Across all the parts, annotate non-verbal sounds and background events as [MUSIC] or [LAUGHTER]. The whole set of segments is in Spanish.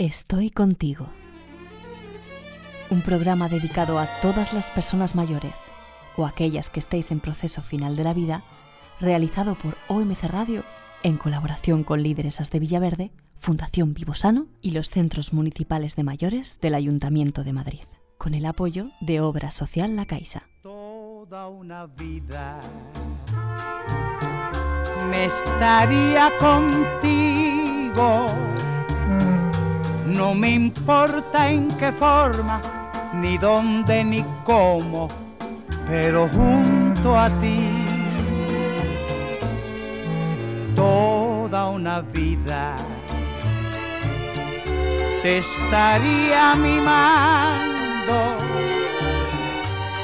Estoy contigo. Un programa dedicado a todas las personas mayores o aquellas que estéis en proceso final de la vida, realizado por OMC Radio en colaboración con Líderesas de Villaverde, Fundación Vivosano y los centros municipales de mayores del Ayuntamiento de Madrid, con el apoyo de Obra Social La Caixa. Toda una vida me estaría contigo no me importa en qué forma, ni dónde, ni cómo, pero junto a ti toda una vida te estaría mimando,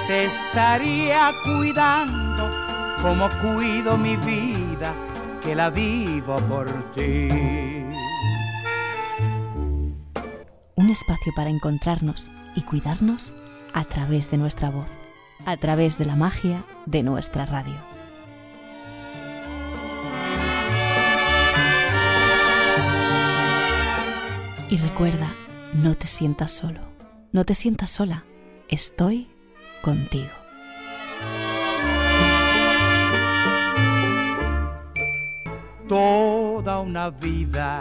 te estaría cuidando como cuido mi vida, que la vivo por ti. Un espacio para encontrarnos y cuidarnos a través de nuestra voz, a través de la magia de nuestra radio. Y recuerda, no te sientas solo, no te sientas sola, estoy contigo. Toda una vida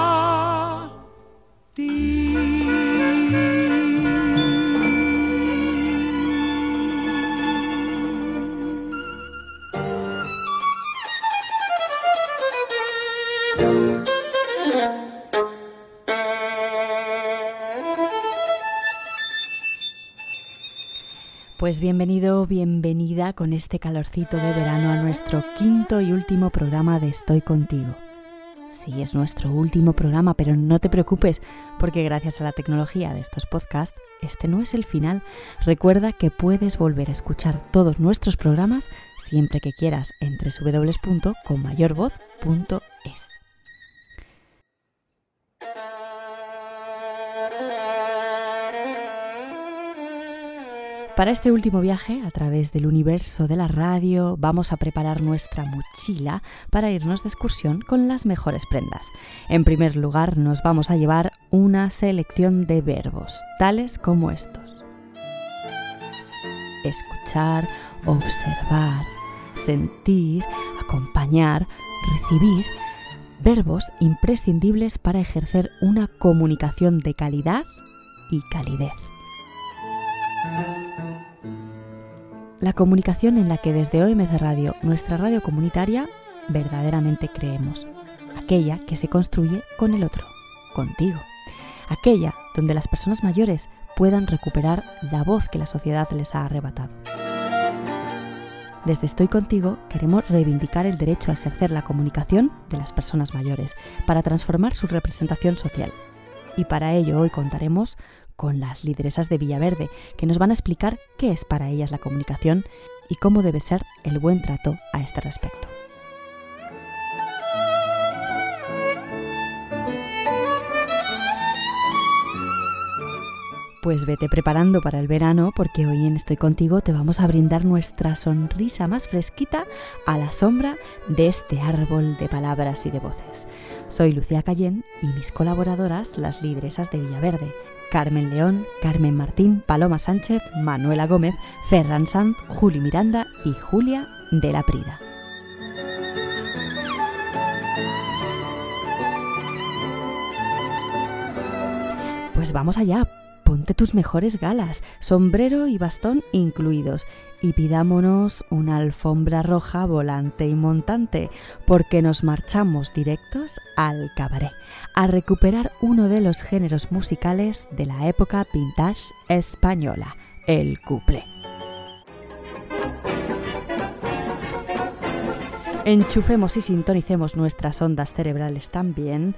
Pues bienvenido, bienvenida con este calorcito de verano a nuestro quinto y último programa de Estoy contigo. Sí, es nuestro último programa, pero no te preocupes, porque gracias a la tecnología de estos podcasts, este no es el final. Recuerda que puedes volver a escuchar todos nuestros programas siempre que quieras en www.conmayorvoz.es. Para este último viaje a través del universo de la radio vamos a preparar nuestra mochila para irnos de excursión con las mejores prendas. En primer lugar nos vamos a llevar una selección de verbos, tales como estos. Escuchar, observar, sentir, acompañar, recibir, verbos imprescindibles para ejercer una comunicación de calidad y calidez. La comunicación en la que desde OMC Radio, nuestra radio comunitaria, verdaderamente creemos. Aquella que se construye con el otro, contigo. Aquella donde las personas mayores puedan recuperar la voz que la sociedad les ha arrebatado. Desde Estoy contigo queremos reivindicar el derecho a ejercer la comunicación de las personas mayores para transformar su representación social. Y para ello hoy contaremos con las lideresas de Villaverde, que nos van a explicar qué es para ellas la comunicación y cómo debe ser el buen trato a este respecto. Pues vete preparando para el verano porque hoy en Estoy contigo te vamos a brindar nuestra sonrisa más fresquita a la sombra de este árbol de palabras y de voces. Soy Lucía Cayén y mis colaboradoras, las lideresas de Villaverde, Carmen León, Carmen Martín, Paloma Sánchez, Manuela Gómez, Ferran Sanz, Juli Miranda y Julia de la Prida. Pues vamos allá, ponte tus mejores galas, sombrero y bastón incluidos, y pidámonos una alfombra roja volante y montante, porque nos marchamos directos al cabaret, a recuperar uno de los géneros musicales de la época vintage española, el couple. Enchufemos y sintonicemos nuestras ondas cerebrales también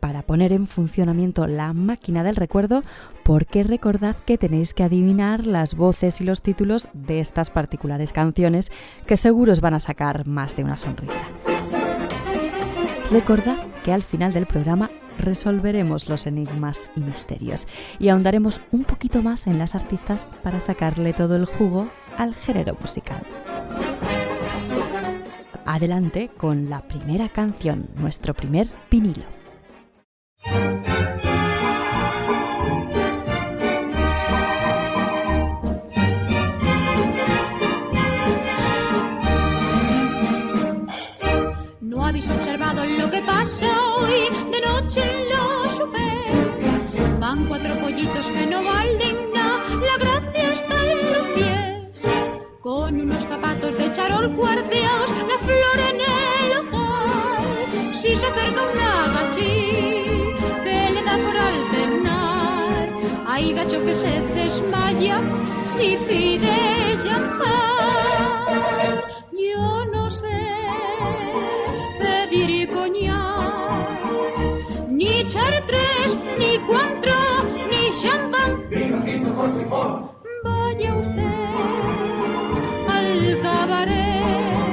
para poner en funcionamiento la máquina del recuerdo, porque recordad que tenéis que adivinar las voces y los títulos de estas particulares canciones que seguro os van a sacar más de una sonrisa. Recordad que al final del programa resolveremos los enigmas y misterios y ahondaremos un poquito más en las artistas para sacarle todo el jugo al género musical. Adelante con la primera canción, nuestro primer vinilo. ¿No habéis observado lo que pasa hoy de noche en la super? Van cuatro pollitos que no valen nada, la gracia está en los pies. Con unos zapatos de charol cuarteados, la flor en el ojal. Si se acerca una gachí por alternar, hay gacho que se desmaya si pide champán. Yo no sé pedir coñac, ni chartres, ni cuantro, ni champán. Vaya usted al cabaret,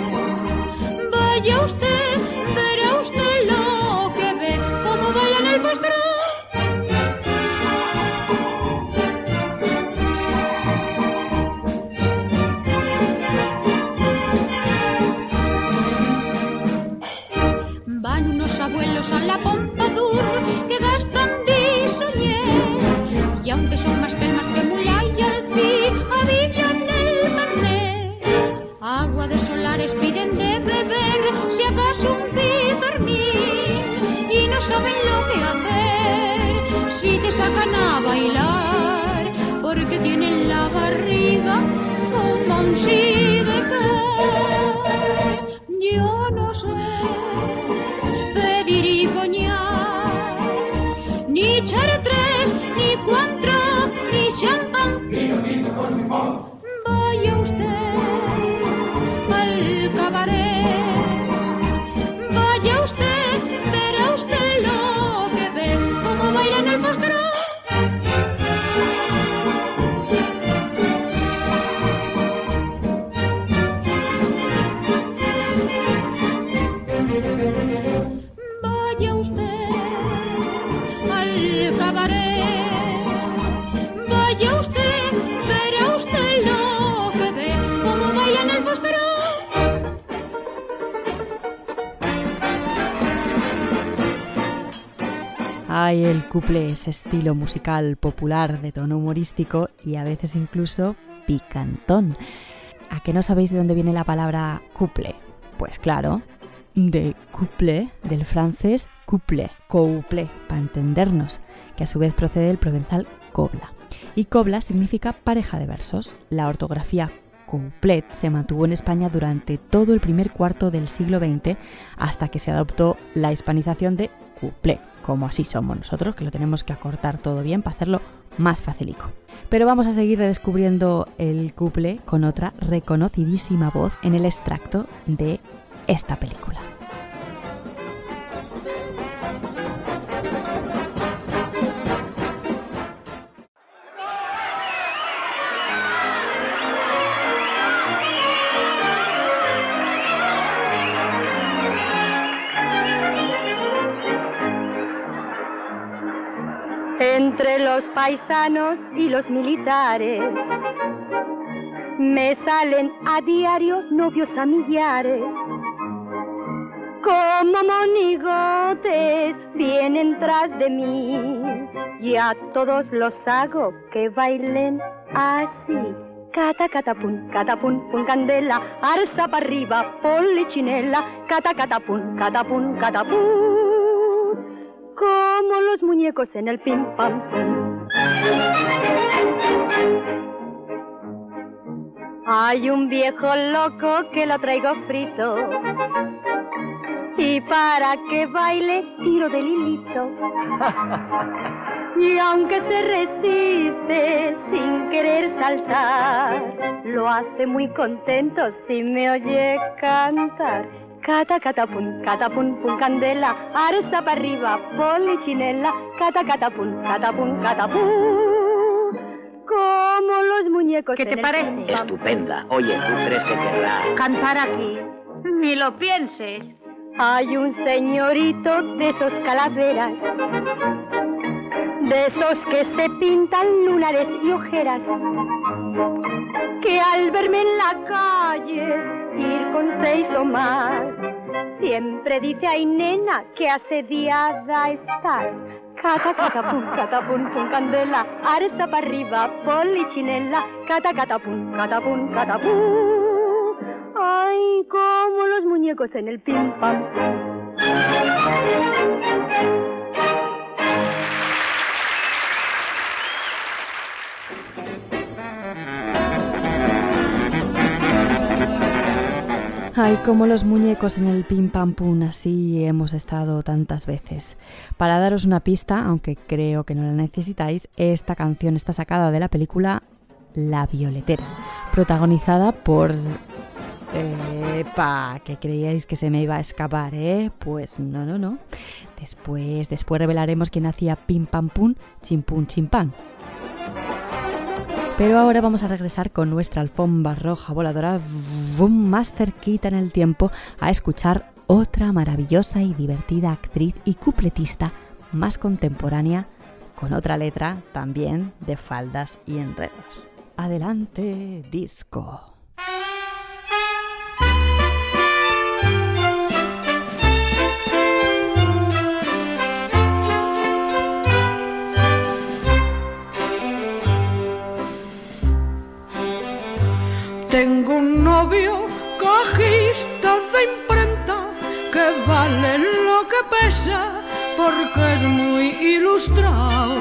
sacan a bailar porque tienen la barriga como un sidecar. Ay, el couple es estilo musical popular de tono humorístico y a veces incluso picantón. ¿A qué no sabéis de dónde viene la palabra couple? Pues claro, de couple, del francés couple, couple, para entendernos, que a su vez procede del provenzal cobla. Y cobla significa pareja de versos. La ortografía couplet se mantuvo en España durante todo el primer cuarto del siglo XX hasta que se adoptó la hispanización de couple, como así somos nosotros, que lo tenemos que acortar todo bien para hacerlo más facilico. Pero vamos a seguir redescubriendo el couple con otra reconocidísima voz en el extracto de esta película. Entre los paisanos y los militares. Me salen a diario novios a millares. Como monigotes vienen tras de mí. Y a todos los hago que bailen así. Cata, cata, pun, cata, pun, candela, arza para arriba, polichinela, cata, cata, pun, cata, pun, cata, pun como los muñecos en el pim pam. Hay un viejo loco que lo traigo frito. Y para que baile, tiro del hilito. Y aunque se resiste sin querer saltar, lo hace muy contento si me oye cantar. Cata, cata, pun, cata, pun, pun, candela, arza para arriba, polichinela, cata, cata, pun, cata, pun, cata, pun. Como los muñecos ¿Qué te parece? Estupenda. Oye, ¿tú crees que querrá? Cantar aquí. Ni lo pienses. Hay un señorito de esos calaveras, de esos que se pintan lunares y ojeras, que al verme en la calle ir con seis o más, siempre dice, ay nena, que asediada estás. Cata, cata, pum, cata, pum, pum, candela, arsa para arriba, polichinela, cata, cata, pum, cata, pum, cata, pum. Ay, como los muñecos en el pim pam. Ay, como los muñecos en el pim pam pum, así hemos estado tantas veces. Para daros una pista, aunque creo que no la necesitáis, esta canción está sacada de la película La Violetera, protagonizada por Epa, que creíais que se me iba a escapar, ¿eh? Pues no, no, no. Después, después revelaremos quién hacía pim pam pum, chim pum chim pam. Pero ahora vamos a regresar con nuestra alfombra roja voladora más cerquita en el tiempo a escuchar otra maravillosa y divertida actriz y cupletista más contemporánea con otra letra también de faldas y enredos. Adelante, disco. Tengo un novio cajista de imprenta que vale lo que pesa porque es muy ilustrado.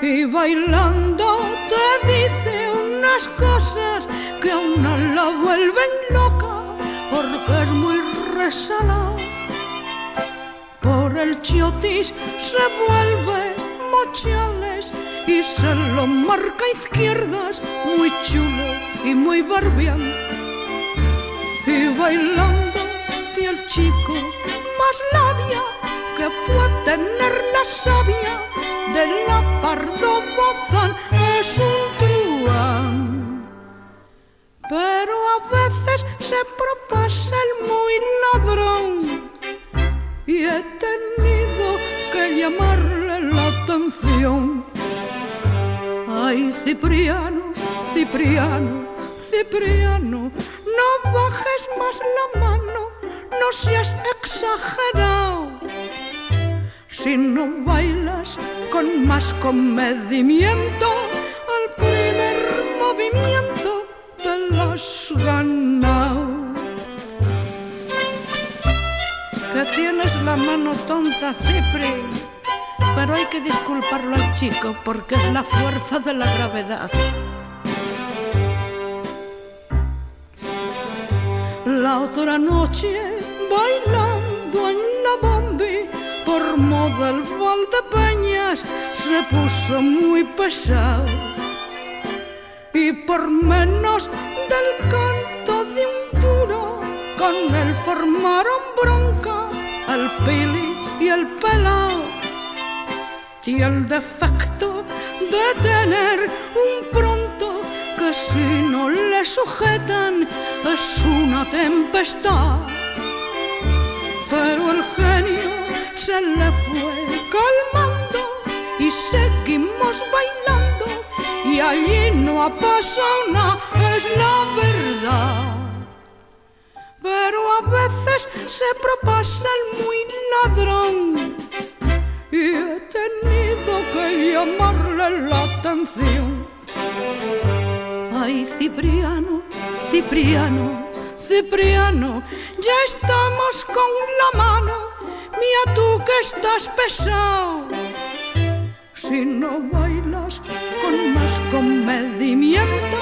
Y bailando te dice unas cosas que a la vuelven loca porque es muy resalado. Por el chiotis se vuelve mochales y se lo marca izquierdas, muy chulo y muy barbián. Y bailando el chico más labia que puede tener la sabia de la pardo bozán es un truán. Pero a veces se propasa el muy ladrón y he tenido que llamarle la atención Ay, Cipriano, Cipriano, Cipriano, no bajes más la mano, no seas exagerado. Si no bailas con más comedimiento, al primer movimiento te lo has ganado. Que tienes la mano tonta, Cipri pero hay que disculparlo al chico porque es la fuerza de la gravedad. La otra noche, bailando en la bombi, por moda el Valdepeñas se puso muy pesado. Y por menos del canto de un duro, con él formaron bronca el pili y el pelao y el defecto de tener un pronto que si no le sujetan es una tempestad. Pero el genio se le fue calmando y seguimos bailando y allí no ha pasado nada, es la verdad. Pero a veces se propasa el muy ladrón y he tenido que llamarle la atención. Ay, Cipriano, Cipriano, Cipriano, ya estamos con la mano, mira tú que estás pesado. Si no bailas con más comedimiento,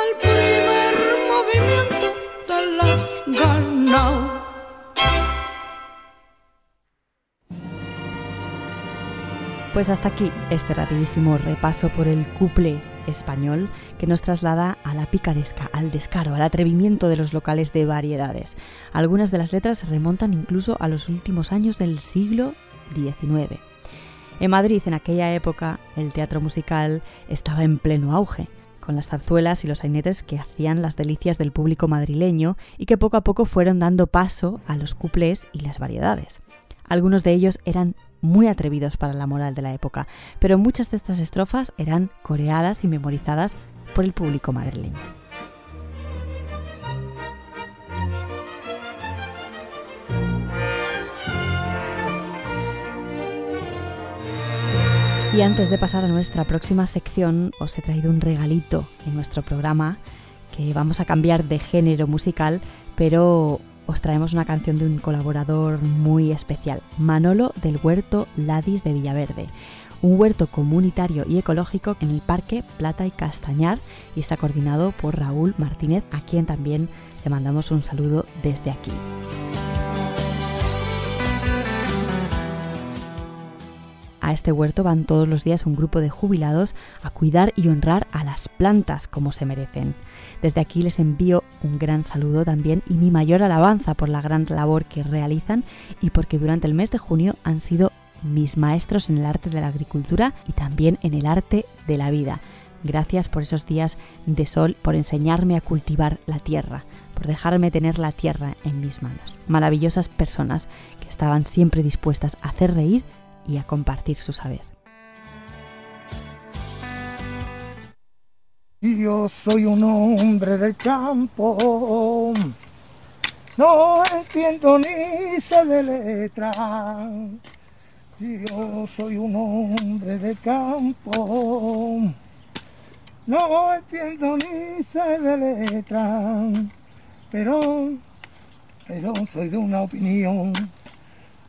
al primer movimiento te las has. Pues hasta aquí este rapidísimo repaso por el couple español que nos traslada a la picaresca, al descaro, al atrevimiento de los locales de variedades. Algunas de las letras remontan incluso a los últimos años del siglo XIX. En Madrid, en aquella época, el teatro musical estaba en pleno auge. con las zarzuelas y los sainetes que hacían las delicias del público madrileño y que poco a poco fueron dando paso a los cuplés y las variedades. Algunos de ellos eran muy atrevidos para la moral de la época, pero muchas de estas estrofas eran coreadas y memorizadas por el público madrileño. Y antes de pasar a nuestra próxima sección, os he traído un regalito en nuestro programa que vamos a cambiar de género musical, pero os traemos una canción de un colaborador muy especial, Manolo del Huerto Ladis de Villaverde. Un huerto comunitario y ecológico en el Parque Plata y Castañar y está coordinado por Raúl Martínez, a quien también le mandamos un saludo desde aquí. A este huerto van todos los días un grupo de jubilados a cuidar y honrar a las plantas como se merecen. Desde aquí les envío un gran saludo también y mi mayor alabanza por la gran labor que realizan y porque durante el mes de junio han sido mis maestros en el arte de la agricultura y también en el arte de la vida. Gracias por esos días de sol, por enseñarme a cultivar la tierra, por dejarme tener la tierra en mis manos. Maravillosas personas que estaban siempre dispuestas a hacer reír y a compartir su saber. Yo soy un hombre del campo, no entiendo ni sé de letra. Yo soy un hombre del campo, no entiendo ni sé de letra, pero, pero soy de una opinión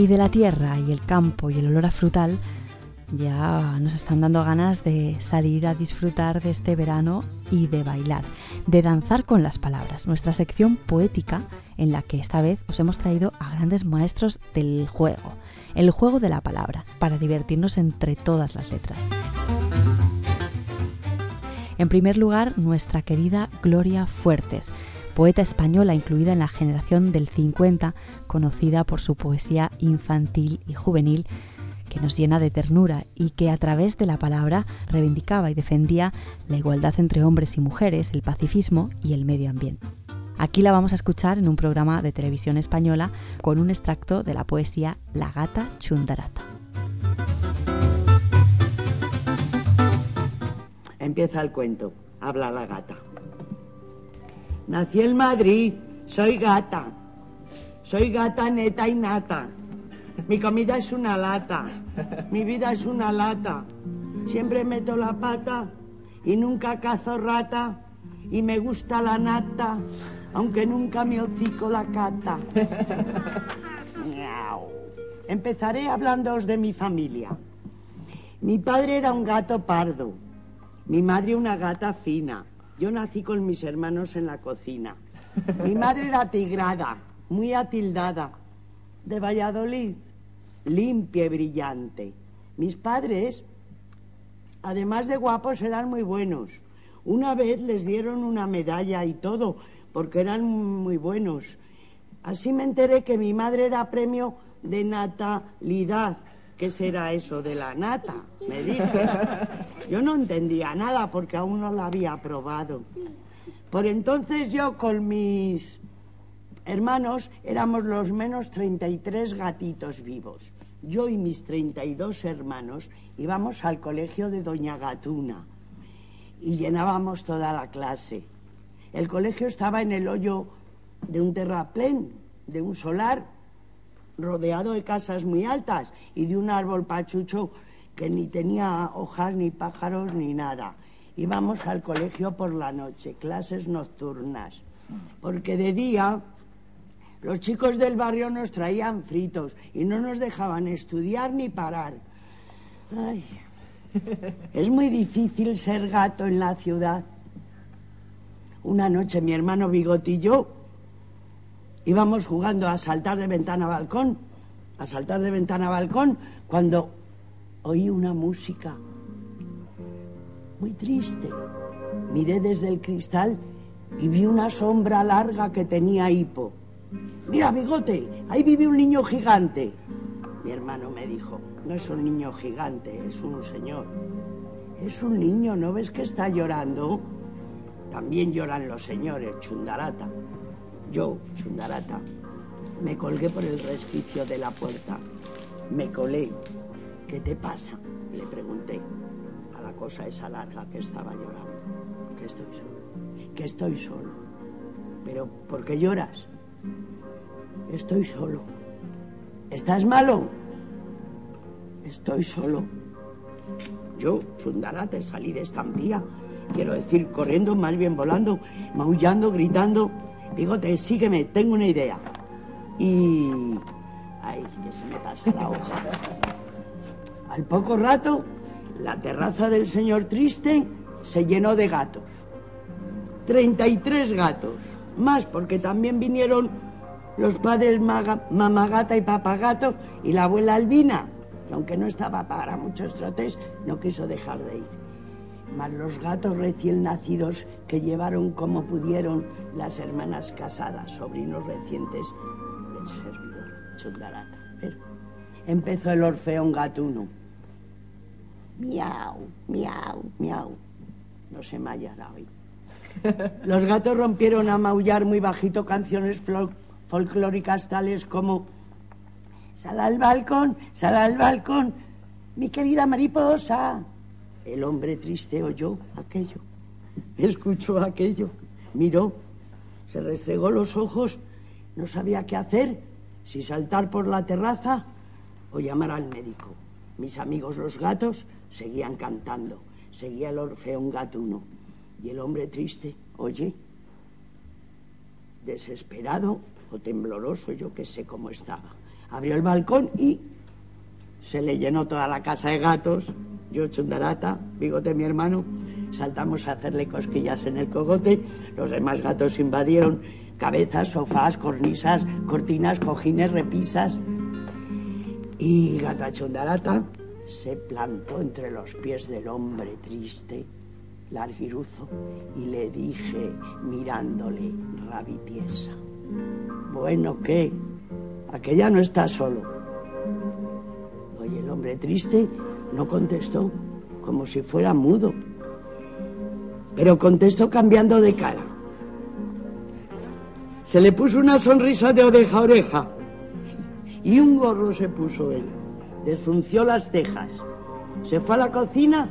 Y de la tierra y el campo y el olor a frutal, ya nos están dando ganas de salir a disfrutar de este verano y de bailar, de danzar con las palabras, nuestra sección poética en la que esta vez os hemos traído a grandes maestros del juego, el juego de la palabra, para divertirnos entre todas las letras. En primer lugar, nuestra querida Gloria Fuertes, poeta española incluida en la generación del 50, conocida por su poesía infantil y juvenil, que nos llena de ternura y que a través de la palabra reivindicaba y defendía la igualdad entre hombres y mujeres, el pacifismo y el medio ambiente. Aquí la vamos a escuchar en un programa de televisión española con un extracto de la poesía La gata chundarata. Empieza el cuento, habla la gata. Nací en Madrid, soy gata. Soy gata neta y nata. Mi comida es una lata. Mi vida es una lata. Siempre meto la pata y nunca cazo rata. Y me gusta la nata, aunque nunca mi hocico la cata. Empezaré hablándoos de mi familia. Mi padre era un gato pardo, mi madre una gata fina, yo nací con mis hermanos en la cocina. Mi madre era tigrada, muy atildada, de Valladolid, limpia y brillante. Mis padres, además de guapos, eran muy buenos. Una vez les dieron una medalla y todo, porque eran muy buenos. Así me enteré que mi madre era premio de natalidad ¿Qué será eso de la nata? Me dije. Yo no entendía nada porque aún no la había probado. Por entonces yo con mis hermanos éramos los menos 33 gatitos vivos. Yo y mis 32 hermanos íbamos al colegio de Doña Gatuna y llenábamos toda la clase. El colegio estaba en el hoyo de un terraplén, de un solar, rodeado de casas muy altas y de un árbol pachucho que ni tenía hojas, ni pájaros, ni nada. Íbamos al colegio por la noche, clases nocturnas, porque de día Los chicos del barrio nos traían fritos y no nos dejaban estudiar ni parar. Ay, es muy difícil ser gato en la ciudad. Una noche mi hermano yo íbamos jugando a saltar de ventana a balcón, a saltar de ventana a balcón, cuando oí una música muy triste. Miré desde el cristal y vi una sombra larga que tenía hipo. Mira, bigote, ahí vive un niño gigante. Mi hermano me dijo, no es un niño gigante, es un señor. Es un niño, ¿no ves que está llorando? También lloran los señores, chundarata. Yo, chundarata, me colgué por el resquicio de la puerta. Me colé. ¿Qué te pasa? Le pregunté a la cosa esa larga que estaba llorando. Que estoy solo. Que estoy solo. Pero, ¿por qué lloras? Estoy solo. ¿Estás malo? Estoy solo. Yo, Sundarate, salí de estampía. Quiero decir, corriendo, más bien volando, maullando, gritando. Bigote, sígueme, tengo una idea. Y... Ay, que se me pasa la hoja. Al poco rato, la terraza del señor Triste se llenó de gatos. 33 gatos. Más porque también vinieron los padres Maga- Mamagata y Papagato y la abuela Albina, que aunque no estaba para muchos trotes, no quiso dejar de ir. Más los gatos recién nacidos que llevaron como pudieron las hermanas casadas, sobrinos recientes del servidor, Chundarata. Pero empezó el orfeón gatuno. Miau, miau, miau. No se me hallará hoy. [LAUGHS] Los gatos rompieron a maullar muy bajito canciones fol- folclóricas tales como Sal al balcón, sal al balcón, mi querida mariposa. El hombre triste oyó aquello, escuchó aquello, miró, se restregó los ojos, no sabía qué hacer, si saltar por la terraza o llamar al médico. Mis amigos los gatos seguían cantando, seguía el orfeón gatuno. Y el hombre triste, oye, desesperado o tembloroso, yo que sé cómo estaba. Abrió el balcón y se le llenó toda la casa de gatos. Yo, Chundarata, Bigote, mi hermano, saltamos a hacerle cosquillas en el cogote. Los demás gatos invadieron cabezas, sofás, cornisas, cortinas, cojines, repisas. Y Gata Chundarata se plantó entre los pies del hombre triste, larguiruzo, y le dije, mirándole, rabitiesa, bueno, ¿qué? Aquella no está solo. Oye, el hombre triste no contestó, como si fuera mudo, pero contestó cambiando de cara. Se le puso una sonrisa de oreja a oreja y un gorro se puso él. Desfrunció las cejas, se fue a la cocina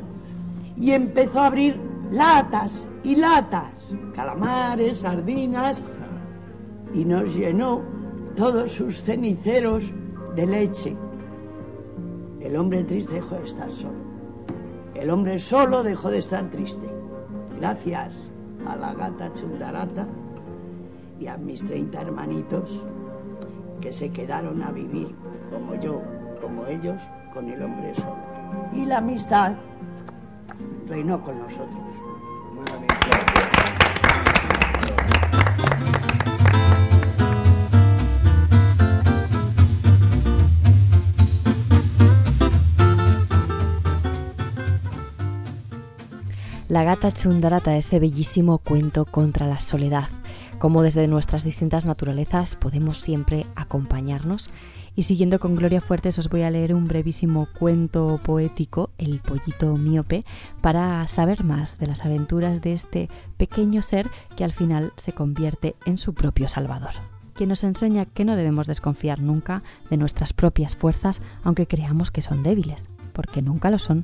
y empezó a abrir latas y latas, calamares, sardinas, y nos llenó todos sus ceniceros de leche. El hombre triste dejó de estar solo. El hombre solo dejó de estar triste. Gracias a la gata chundarata y a mis 30 hermanitos que se quedaron a vivir como yo, como ellos, con el hombre solo. Y la amistad reinó con nosotros. La gata chundarata, ese bellísimo cuento contra la soledad, como desde nuestras distintas naturalezas podemos siempre acompañarnos. Y siguiendo con Gloria Fuertes os voy a leer un brevísimo cuento poético, El pollito miope, para saber más de las aventuras de este pequeño ser que al final se convierte en su propio salvador quien nos enseña que no debemos desconfiar nunca de nuestras propias fuerzas, aunque creamos que son débiles, porque nunca lo son.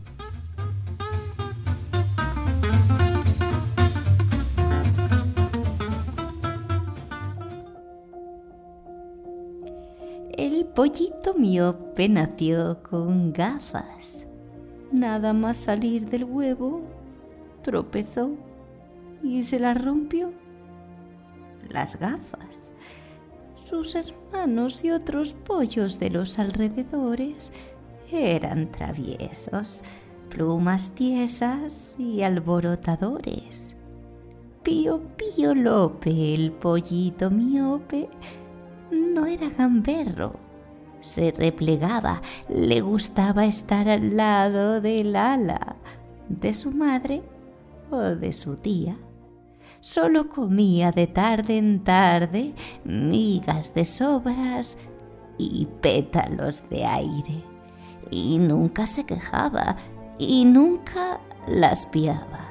Pollito miope nació con gafas. Nada más salir del huevo, tropezó y se las rompió. Las gafas. sus hermanos y otros pollos de los alrededores eran traviesos, plumas tiesas y alborotadores. Pío Pío Lope, el pollito miope, no era gamberro. Se replegaba, le gustaba estar al lado del ala de su madre o de su tía. Solo comía de tarde en tarde migas de sobras y pétalos de aire. Y nunca se quejaba y nunca las piaba.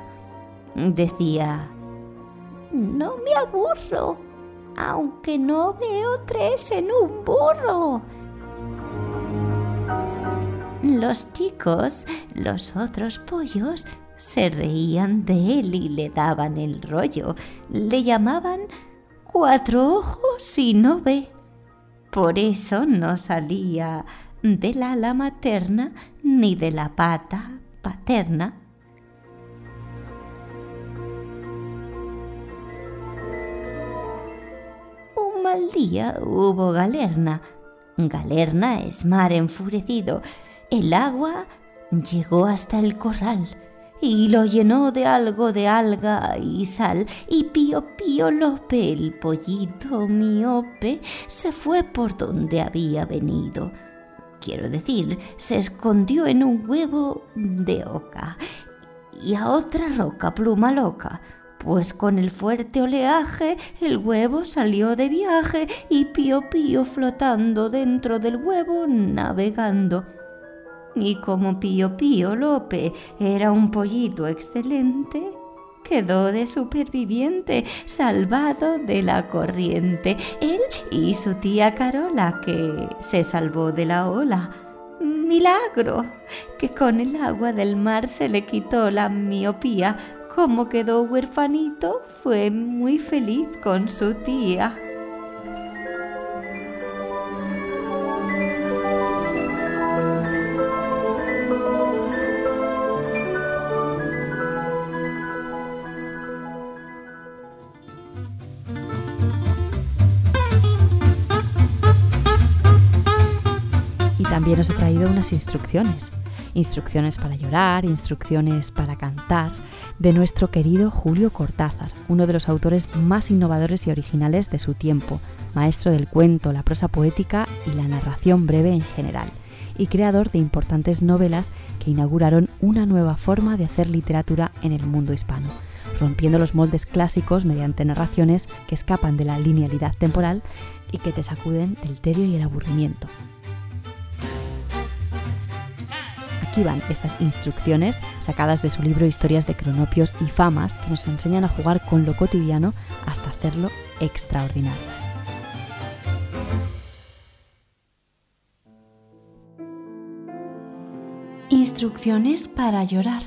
Decía, no me aburro, aunque no veo tres en un burro. Los chicos, los otros pollos, se reían de él y le daban el rollo. Le llamaban cuatro ojos y no ve. Por eso no salía de la ala materna ni de la pata paterna. Un mal día hubo galerna. Galerna es mar enfurecido. El agua llegó hasta el corral y lo llenó de algo de alga y sal, y Pío Pío Lope, el pollito miope, se fue por donde había venido. Quiero decir, se escondió en un huevo de oca y a otra roca pluma loca, pues con el fuerte oleaje el huevo salió de viaje y Pío Pío flotando dentro del huevo navegando. Y como Pío Pío Lope era un pollito excelente, quedó de superviviente, salvado de la corriente. Él y su tía Carola, que se salvó de la ola. Milagro, que con el agua del mar se le quitó la miopía. Como quedó huerfanito, fue muy feliz con su tía. También os he traído unas instrucciones. Instrucciones para llorar, instrucciones para cantar, de nuestro querido Julio Cortázar, uno de los autores más innovadores y originales de su tiempo, maestro del cuento, la prosa poética y la narración breve en general, y creador de importantes novelas que inauguraron una nueva forma de hacer literatura en el mundo hispano, rompiendo los moldes clásicos mediante narraciones que escapan de la linealidad temporal y que te sacuden del tedio y el aburrimiento. Aquí van estas instrucciones sacadas de su libro Historias de Cronopios y Famas que nos enseñan a jugar con lo cotidiano hasta hacerlo extraordinario. Instrucciones para llorar.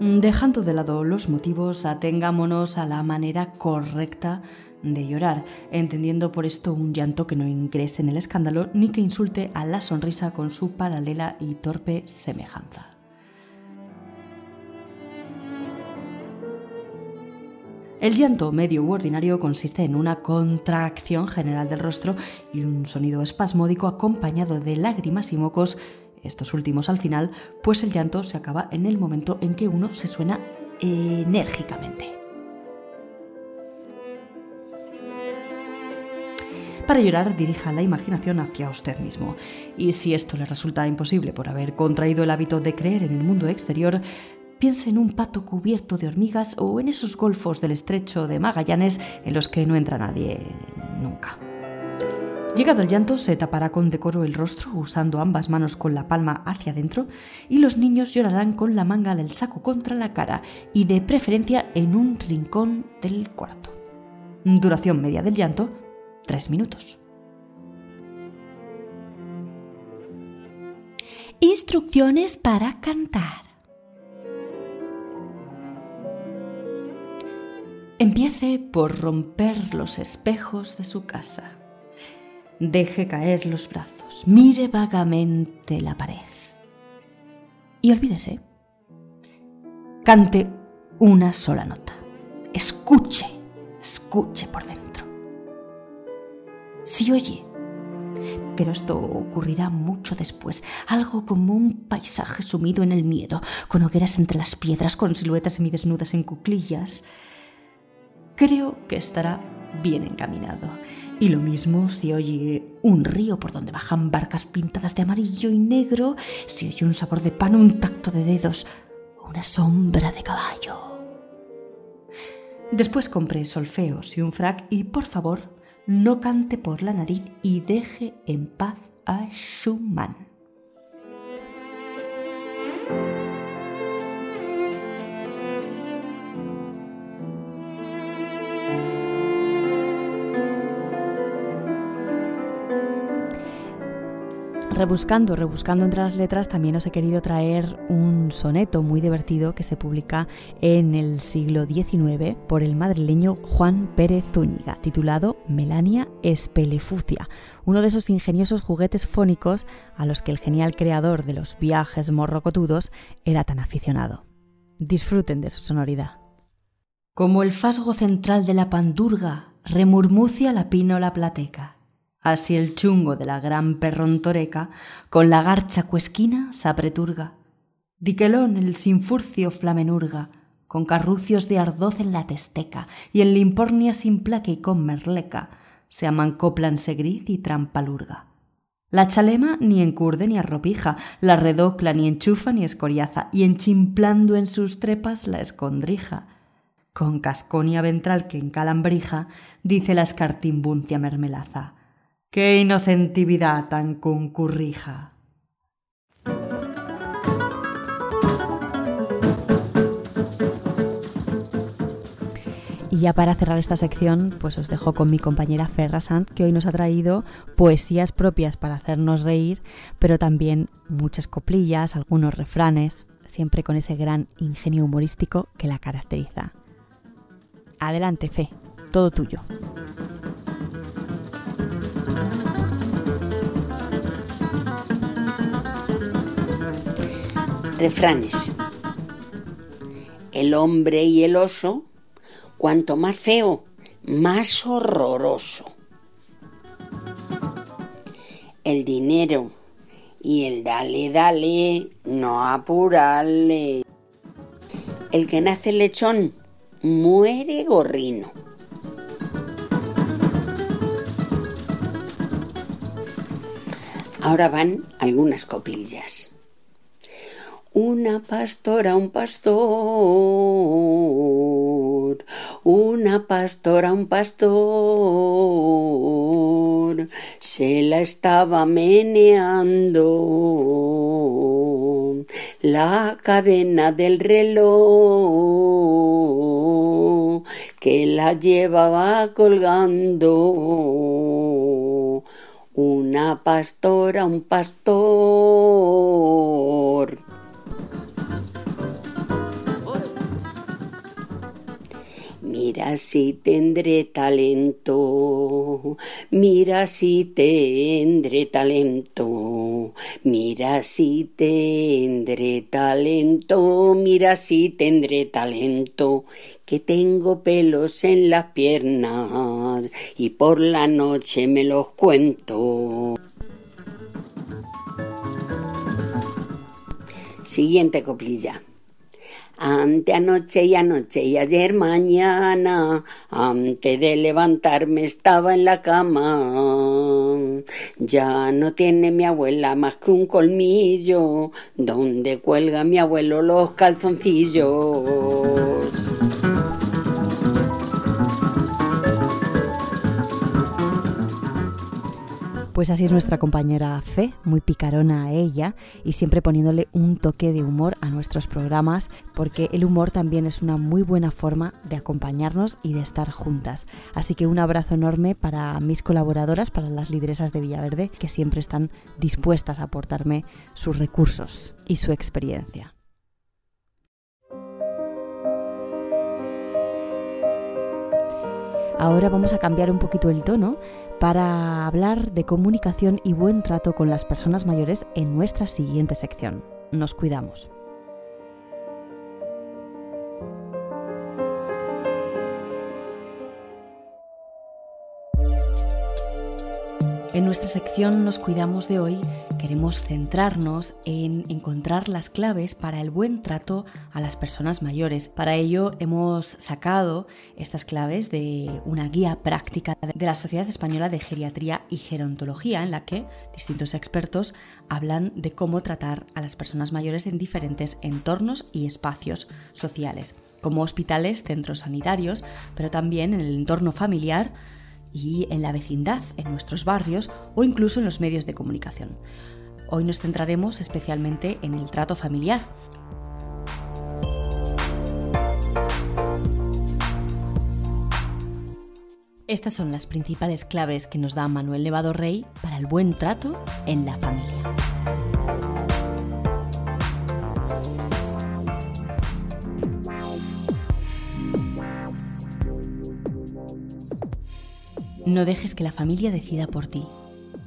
Dejando de lado los motivos, atengámonos a la manera correcta de llorar, entendiendo por esto un llanto que no ingrese en el escándalo ni que insulte a la sonrisa con su paralela y torpe semejanza. El llanto medio u ordinario consiste en una contracción general del rostro y un sonido espasmódico acompañado de lágrimas y mocos estos últimos al final, pues el llanto se acaba en el momento en que uno se suena enérgicamente. Para llorar, dirija la imaginación hacia usted mismo. Y si esto le resulta imposible por haber contraído el hábito de creer en el mundo exterior, piense en un pato cubierto de hormigas o en esos golfos del estrecho de Magallanes en los que no entra nadie nunca. Llegado el llanto, se tapará con decoro el rostro usando ambas manos con la palma hacia adentro y los niños llorarán con la manga del saco contra la cara y de preferencia en un rincón del cuarto. Duración media del llanto, tres minutos. Instrucciones para cantar. Empiece por romper los espejos de su casa. Deje caer los brazos, mire vagamente la pared. Y olvídese. Cante una sola nota. Escuche, escuche por dentro. Si oye. Pero esto ocurrirá mucho después, algo como un paisaje sumido en el miedo, con hogueras entre las piedras, con siluetas semidesnudas en cuclillas. Creo que estará bien encaminado. Y lo mismo si oye un río por donde bajan barcas pintadas de amarillo y negro, si oye un sabor de pan, un tacto de dedos una sombra de caballo. Después compré solfeos y un frac y por favor no cante por la nariz y deje en paz a Schumann. Rebuscando, rebuscando entre las letras, también os he querido traer un soneto muy divertido que se publica en el siglo XIX por el madrileño Juan Pérez Zúñiga, titulado Melania Espelefucia, uno de esos ingeniosos juguetes fónicos a los que el genial creador de los viajes morrocotudos era tan aficionado. Disfruten de su sonoridad. Como el fasgo central de la pandurga, remurmucia la pínola plateca Así el chungo de la gran perrontoreca con la garcha cuesquina se apreturga. Diquelón el sinfurcio flamenurga, con carrucios de ardoz en la testeca, y en limpornia sin placa y con merleca, se amancoplan segriz y trampalurga. La chalema ni encurde ni arropija, la redocla ni enchufa ni escoriaza, y enchimplando en sus trepas la escondrija. Con casconia ventral que encalambrija, dice la escartimbuncia mermelaza. ¡Qué inocentividad tan concurrija! Y ya para cerrar esta sección, pues os dejo con mi compañera Ferra Sant, que hoy nos ha traído poesías propias para hacernos reír, pero también muchas coplillas, algunos refranes, siempre con ese gran ingenio humorístico que la caracteriza. Adelante, Fe, todo tuyo. Refranes. El hombre y el oso, cuanto más feo, más horroroso. El dinero y el dale, dale, no apurarle. El que nace lechón, muere gorrino. Ahora van algunas coplillas. Una pastora, un pastor, una pastora, un pastor, se la estaba meneando. La cadena del reloj que la llevaba colgando. Una pastora, un pastor Mira si tendré talento, mira si tendré talento, mira si tendré talento, mira si tendré talento, que tengo pelos en las piernas y por la noche me los cuento. Siguiente coplilla. Ante anoche y anoche y ayer mañana, antes de levantarme estaba en la cama. Ya no tiene mi abuela más que un colmillo, donde cuelga mi abuelo los calzoncillos. Pues así es nuestra compañera Fe, muy picarona a ella y siempre poniéndole un toque de humor a nuestros programas, porque el humor también es una muy buena forma de acompañarnos y de estar juntas. Así que un abrazo enorme para mis colaboradoras, para las lideresas de Villaverde, que siempre están dispuestas a aportarme sus recursos y su experiencia. Ahora vamos a cambiar un poquito el tono para hablar de comunicación y buen trato con las personas mayores en nuestra siguiente sección. Nos cuidamos. En nuestra sección Nos Cuidamos de hoy queremos centrarnos en encontrar las claves para el buen trato a las personas mayores. Para ello hemos sacado estas claves de una guía práctica de la Sociedad Española de Geriatría y Gerontología en la que distintos expertos hablan de cómo tratar a las personas mayores en diferentes entornos y espacios sociales, como hospitales, centros sanitarios, pero también en el entorno familiar, y en la vecindad, en nuestros barrios o incluso en los medios de comunicación. Hoy nos centraremos especialmente en el trato familiar. Estas son las principales claves que nos da Manuel Nevado Rey para el buen trato en la familia. No dejes que la familia decida por ti.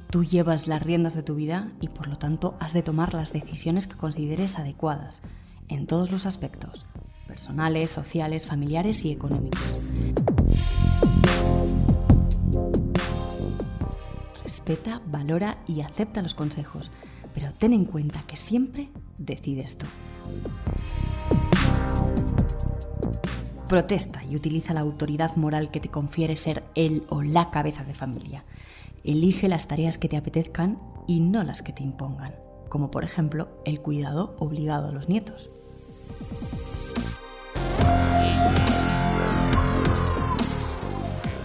Tú llevas las riendas de tu vida y por lo tanto has de tomar las decisiones que consideres adecuadas, en todos los aspectos, personales, sociales, familiares y económicos. Respeta, valora y acepta los consejos, pero ten en cuenta que siempre decides tú. Protesta y utiliza la autoridad moral que te confiere ser él o la cabeza de familia. Elige las tareas que te apetezcan y no las que te impongan, como por ejemplo el cuidado obligado a los nietos.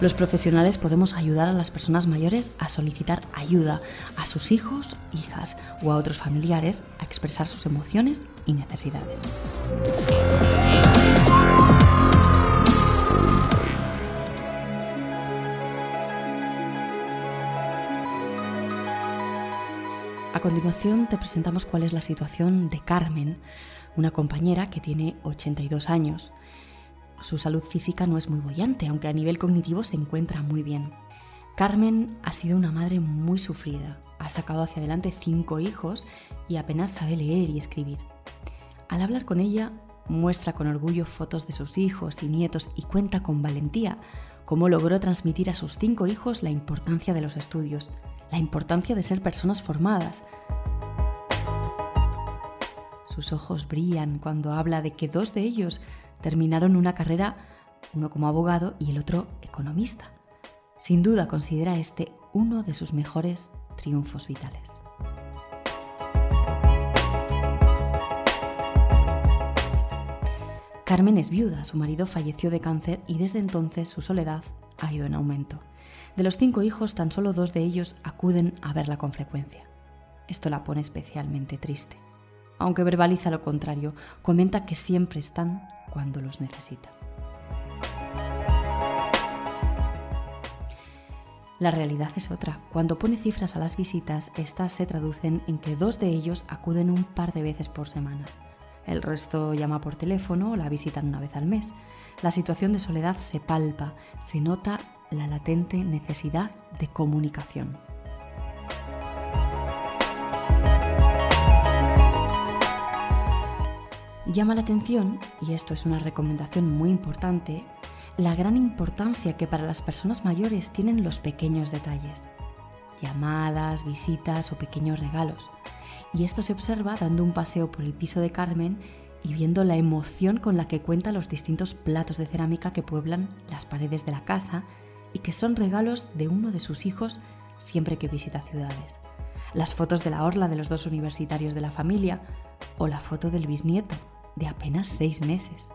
Los profesionales podemos ayudar a las personas mayores a solicitar ayuda a sus hijos, hijas o a otros familiares a expresar sus emociones y necesidades. A continuación te presentamos cuál es la situación de Carmen, una compañera que tiene 82 años. Su salud física no es muy bollante, aunque a nivel cognitivo se encuentra muy bien. Carmen ha sido una madre muy sufrida, ha sacado hacia adelante cinco hijos y apenas sabe leer y escribir. Al hablar con ella, muestra con orgullo fotos de sus hijos y nietos y cuenta con valentía cómo logró transmitir a sus cinco hijos la importancia de los estudios, la importancia de ser personas formadas. Sus ojos brillan cuando habla de que dos de ellos terminaron una carrera, uno como abogado y el otro economista. Sin duda considera este uno de sus mejores triunfos vitales. Carmen es viuda, su marido falleció de cáncer y desde entonces su soledad ha ido en aumento. De los cinco hijos, tan solo dos de ellos acuden a verla con frecuencia. Esto la pone especialmente triste. Aunque verbaliza lo contrario, comenta que siempre están cuando los necesita. La realidad es otra. Cuando pone cifras a las visitas, estas se traducen en que dos de ellos acuden un par de veces por semana. El resto llama por teléfono o la visitan una vez al mes. La situación de soledad se palpa, se nota la latente necesidad de comunicación. Llama la atención, y esto es una recomendación muy importante, la gran importancia que para las personas mayores tienen los pequeños detalles. Llamadas, visitas o pequeños regalos. Y esto se observa dando un paseo por el piso de Carmen y viendo la emoción con la que cuenta los distintos platos de cerámica que pueblan las paredes de la casa y que son regalos de uno de sus hijos siempre que visita ciudades. Las fotos de la orla de los dos universitarios de la familia o la foto del bisnieto de apenas seis meses.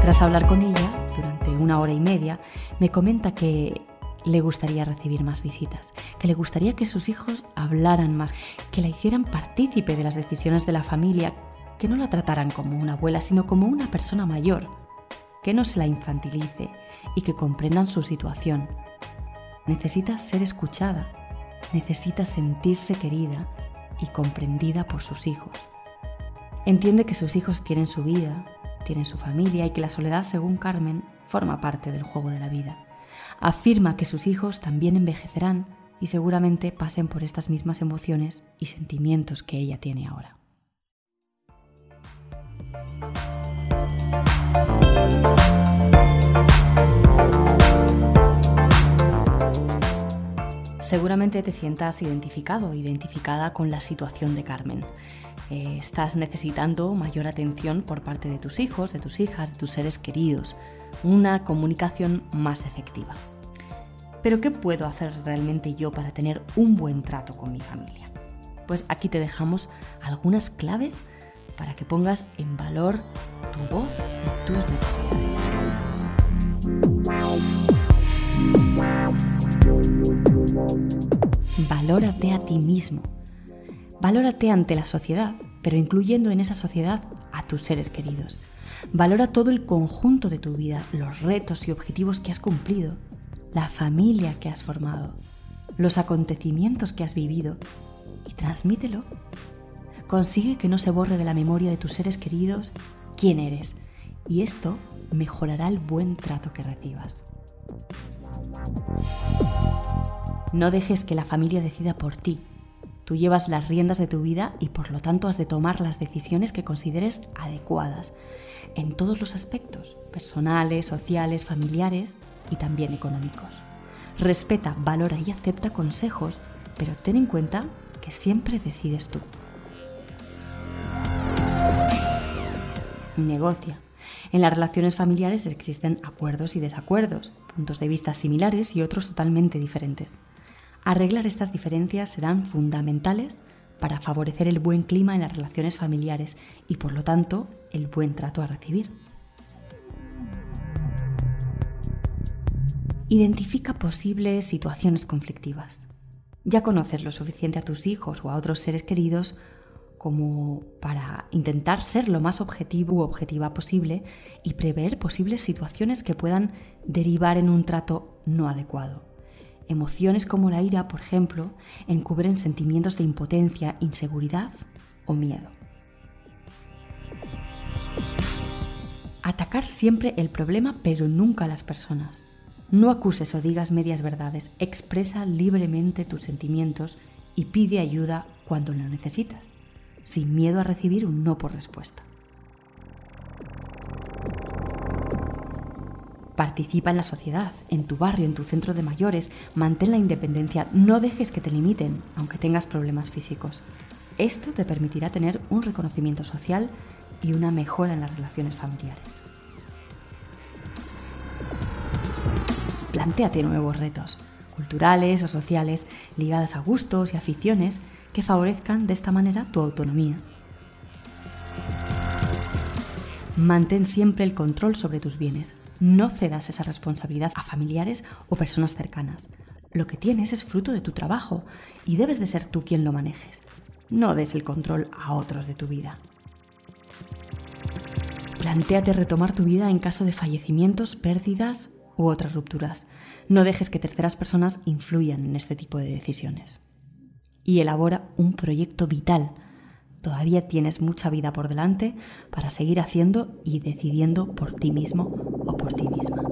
Tras hablar con ella durante una hora y media, me comenta que le gustaría recibir más visitas, que le gustaría que sus hijos hablaran más, que la hicieran partícipe de las decisiones de la familia, que no la trataran como una abuela, sino como una persona mayor, que no se la infantilice y que comprendan su situación. Necesita ser escuchada, necesita sentirse querida y comprendida por sus hijos. Entiende que sus hijos tienen su vida, tienen su familia y que la soledad, según Carmen, forma parte del juego de la vida. Afirma que sus hijos también envejecerán y seguramente pasen por estas mismas emociones y sentimientos que ella tiene ahora. Seguramente te sientas identificado, o identificada con la situación de Carmen. Estás necesitando mayor atención por parte de tus hijos, de tus hijas, de tus seres queridos, una comunicación más efectiva. Pero ¿qué puedo hacer realmente yo para tener un buen trato con mi familia? Pues aquí te dejamos algunas claves para que pongas en valor tu voz y tus necesidades. Valórate a ti mismo. Valórate ante la sociedad, pero incluyendo en esa sociedad a tus seres queridos. Valora todo el conjunto de tu vida, los retos y objetivos que has cumplido, la familia que has formado, los acontecimientos que has vivido y transmítelo. Consigue que no se borre de la memoria de tus seres queridos quién eres y esto mejorará el buen trato que recibas. No dejes que la familia decida por ti. Tú llevas las riendas de tu vida y por lo tanto has de tomar las decisiones que consideres adecuadas en todos los aspectos, personales, sociales, familiares y también económicos. Respeta, valora y acepta consejos, pero ten en cuenta que siempre decides tú. Negocia. En las relaciones familiares existen acuerdos y desacuerdos, puntos de vista similares y otros totalmente diferentes. Arreglar estas diferencias serán fundamentales para favorecer el buen clima en las relaciones familiares y por lo tanto el buen trato a recibir. Identifica posibles situaciones conflictivas. Ya conoces lo suficiente a tus hijos o a otros seres queridos como para intentar ser lo más objetivo u objetiva posible y prever posibles situaciones que puedan derivar en un trato no adecuado. Emociones como la ira, por ejemplo, encubren sentimientos de impotencia, inseguridad o miedo. Atacar siempre el problema, pero nunca las personas. No acuses o digas medias verdades, expresa libremente tus sentimientos y pide ayuda cuando lo necesitas, sin miedo a recibir un no por respuesta. Participa en la sociedad, en tu barrio, en tu centro de mayores, mantén la independencia, no dejes que te limiten, aunque tengas problemas físicos. Esto te permitirá tener un reconocimiento social y una mejora en las relaciones familiares. Plantéate nuevos retos, culturales o sociales, ligados a gustos y aficiones que favorezcan de esta manera tu autonomía. Mantén siempre el control sobre tus bienes, no cedas esa responsabilidad a familiares o personas cercanas. Lo que tienes es fruto de tu trabajo y debes de ser tú quien lo manejes. No des el control a otros de tu vida. Plantéate retomar tu vida en caso de fallecimientos, pérdidas u otras rupturas. No dejes que terceras personas influyan en este tipo de decisiones. Y elabora un proyecto vital Todavía tienes mucha vida por delante para seguir haciendo y decidiendo por ti mismo o por ti misma.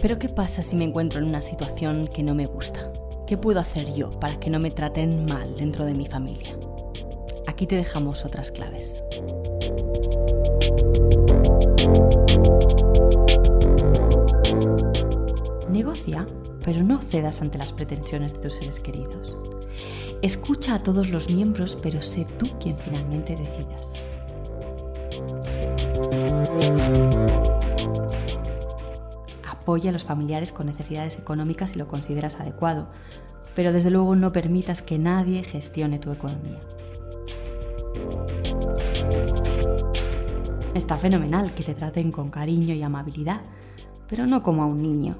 Pero ¿qué pasa si me encuentro en una situación que no me gusta? ¿Qué puedo hacer yo para que no me traten mal dentro de mi familia? Aquí te dejamos otras claves. Negocia, pero no cedas ante las pretensiones de tus seres queridos. Escucha a todos los miembros, pero sé tú quien finalmente decidas. Apoya a los familiares con necesidades económicas si lo consideras adecuado, pero desde luego no permitas que nadie gestione tu economía. Está fenomenal que te traten con cariño y amabilidad, pero no como a un niño,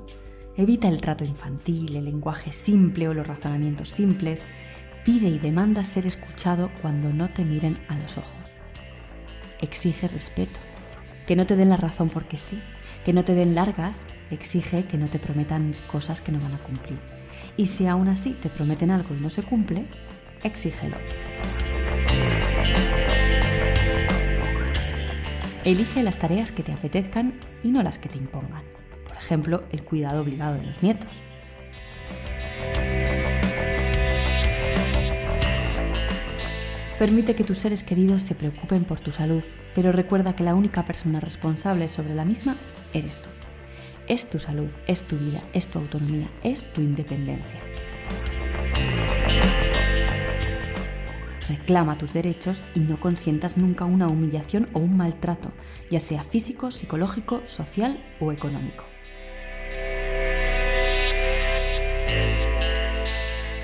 Evita el trato infantil, el lenguaje simple o los razonamientos simples. Pide y demanda ser escuchado cuando no te miren a los ojos. Exige respeto, que no te den la razón porque sí, que no te den largas, exige que no te prometan cosas que no van a cumplir. Y si aún así te prometen algo y no se cumple, exígelo. Elige las tareas que te apetezcan y no las que te impongan ejemplo, el cuidado obligado de los nietos. Permite que tus seres queridos se preocupen por tu salud, pero recuerda que la única persona responsable sobre la misma eres tú. Es tu salud, es tu vida, es tu autonomía, es tu independencia. Reclama tus derechos y no consientas nunca una humillación o un maltrato, ya sea físico, psicológico, social o económico.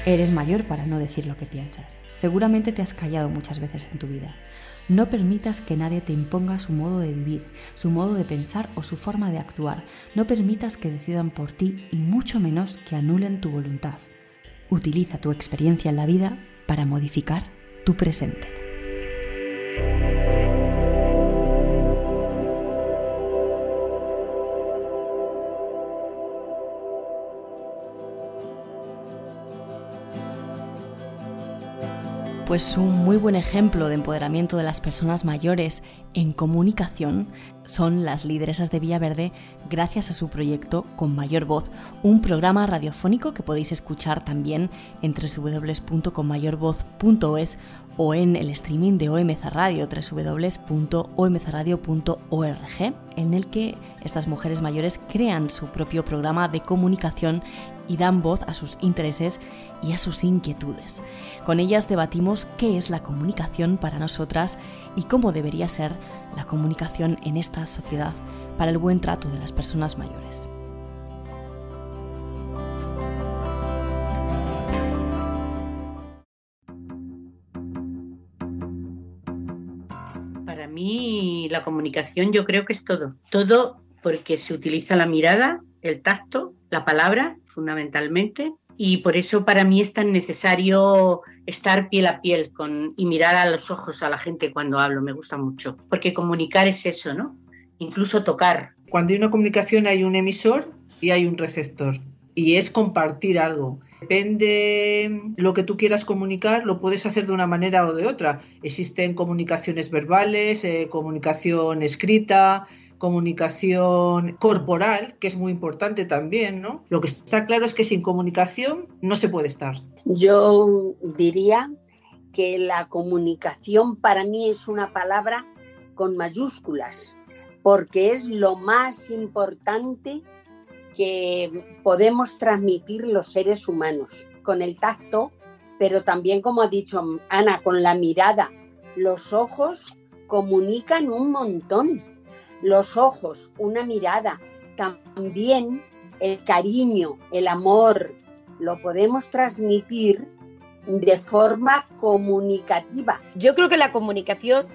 Eres mayor para no decir lo que piensas. Seguramente te has callado muchas veces en tu vida. No permitas que nadie te imponga su modo de vivir, su modo de pensar o su forma de actuar. No permitas que decidan por ti y mucho menos que anulen tu voluntad. Utiliza tu experiencia en la vida para modificar tu presente. Pues un muy buen ejemplo de empoderamiento de las personas mayores en comunicación son las lideresas de Villaverde gracias a su proyecto Con Mayor Voz, un programa radiofónico que podéis escuchar también en www.conmayorvoz.es o en el streaming de OMZ Radio, www.omzradio.org, en el que estas mujeres mayores crean su propio programa de comunicación y dan voz a sus intereses y a sus inquietudes. Con ellas debatimos qué es la comunicación para nosotras y cómo debería ser la comunicación en esta sociedad para el buen trato de las personas mayores. Para mí la comunicación yo creo que es todo. Todo porque se utiliza la mirada, el tacto, la palabra fundamentalmente y por eso para mí es tan necesario estar piel a piel con, y mirar a los ojos a la gente cuando hablo, me gusta mucho, porque comunicar es eso, ¿no? Incluso tocar. Cuando hay una comunicación hay un emisor y hay un receptor y es compartir algo. Depende lo que tú quieras comunicar, lo puedes hacer de una manera o de otra. Existen comunicaciones verbales, eh, comunicación escrita, comunicación corporal, que es muy importante también, ¿no? Lo que está claro es que sin comunicación no se puede estar. Yo diría que la comunicación para mí es una palabra con mayúsculas, porque es lo más importante que podemos transmitir los seres humanos, con el tacto, pero también, como ha dicho Ana, con la mirada. Los ojos comunican un montón los ojos, una mirada, también el cariño, el amor, lo podemos transmitir de forma comunicativa. Yo creo que la comunicación,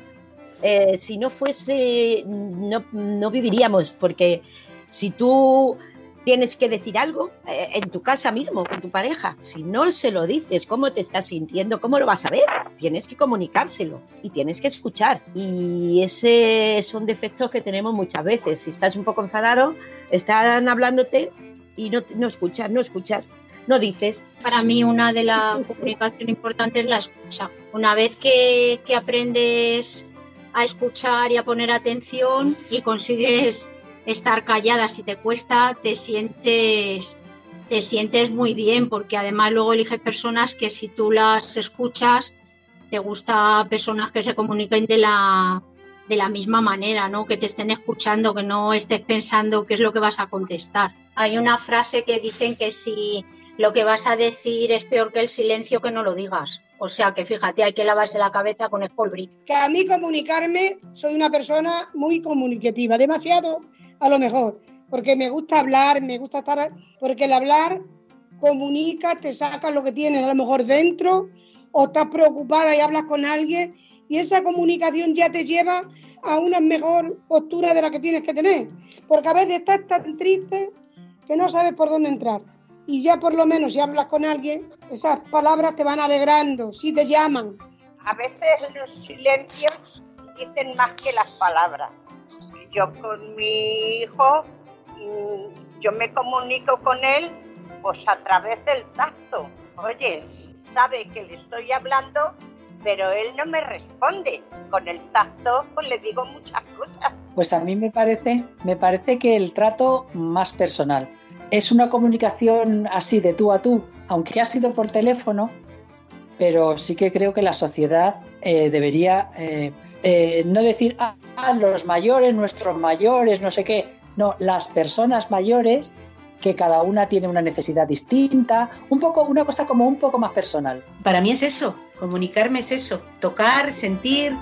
eh, si no fuese, no, no viviríamos, porque si tú tienes que decir algo eh, en tu casa mismo, con tu pareja. Si no se lo dices, cómo te estás sintiendo, cómo lo vas a ver, tienes que comunicárselo y tienes que escuchar. Y ese son defectos que tenemos muchas veces. Si estás un poco enfadado, están hablándote y no, no escuchas, no escuchas, no dices. Para mí una de las comunicaciones importantes es la escucha. Una vez que, que aprendes a escuchar y a poner atención y consigues estar callada si te cuesta, te sientes te sientes muy bien porque además luego eliges personas que si tú las escuchas te gusta personas que se comuniquen de la de la misma manera, ¿no? Que te estén escuchando, que no estés pensando qué es lo que vas a contestar. Hay una frase que dicen que si lo que vas a decir es peor que el silencio, que no lo digas. O sea que fíjate, hay que lavarse la cabeza con el. Que a mí comunicarme, soy una persona muy comunicativa, demasiado a lo mejor, porque me gusta hablar, me gusta estar, porque el hablar comunica, te saca lo que tienes a lo mejor dentro, o estás preocupada y hablas con alguien, y esa comunicación ya te lleva a una mejor postura de la que tienes que tener, porque a veces estás tan triste que no sabes por dónde entrar. Y ya por lo menos si hablas con alguien, esas palabras te van alegrando, si te llaman. A veces los silencios dicen más que las palabras yo con mi hijo, mm, yo me comunico con él pues a través del tacto. Oye, sabe que le estoy hablando, pero él no me responde. Con el tacto pues le digo muchas cosas. Pues a mí me parece, me parece que el trato más personal. Es una comunicación así de tú a tú, aunque ha sido por teléfono, pero sí que creo que la sociedad eh, debería eh, eh, no decir, ah, los mayores, nuestros mayores, no sé qué, no, las personas mayores que cada una tiene una necesidad distinta, un poco una cosa como un poco más personal. Para mí es eso, comunicarme es eso, tocar, sentir,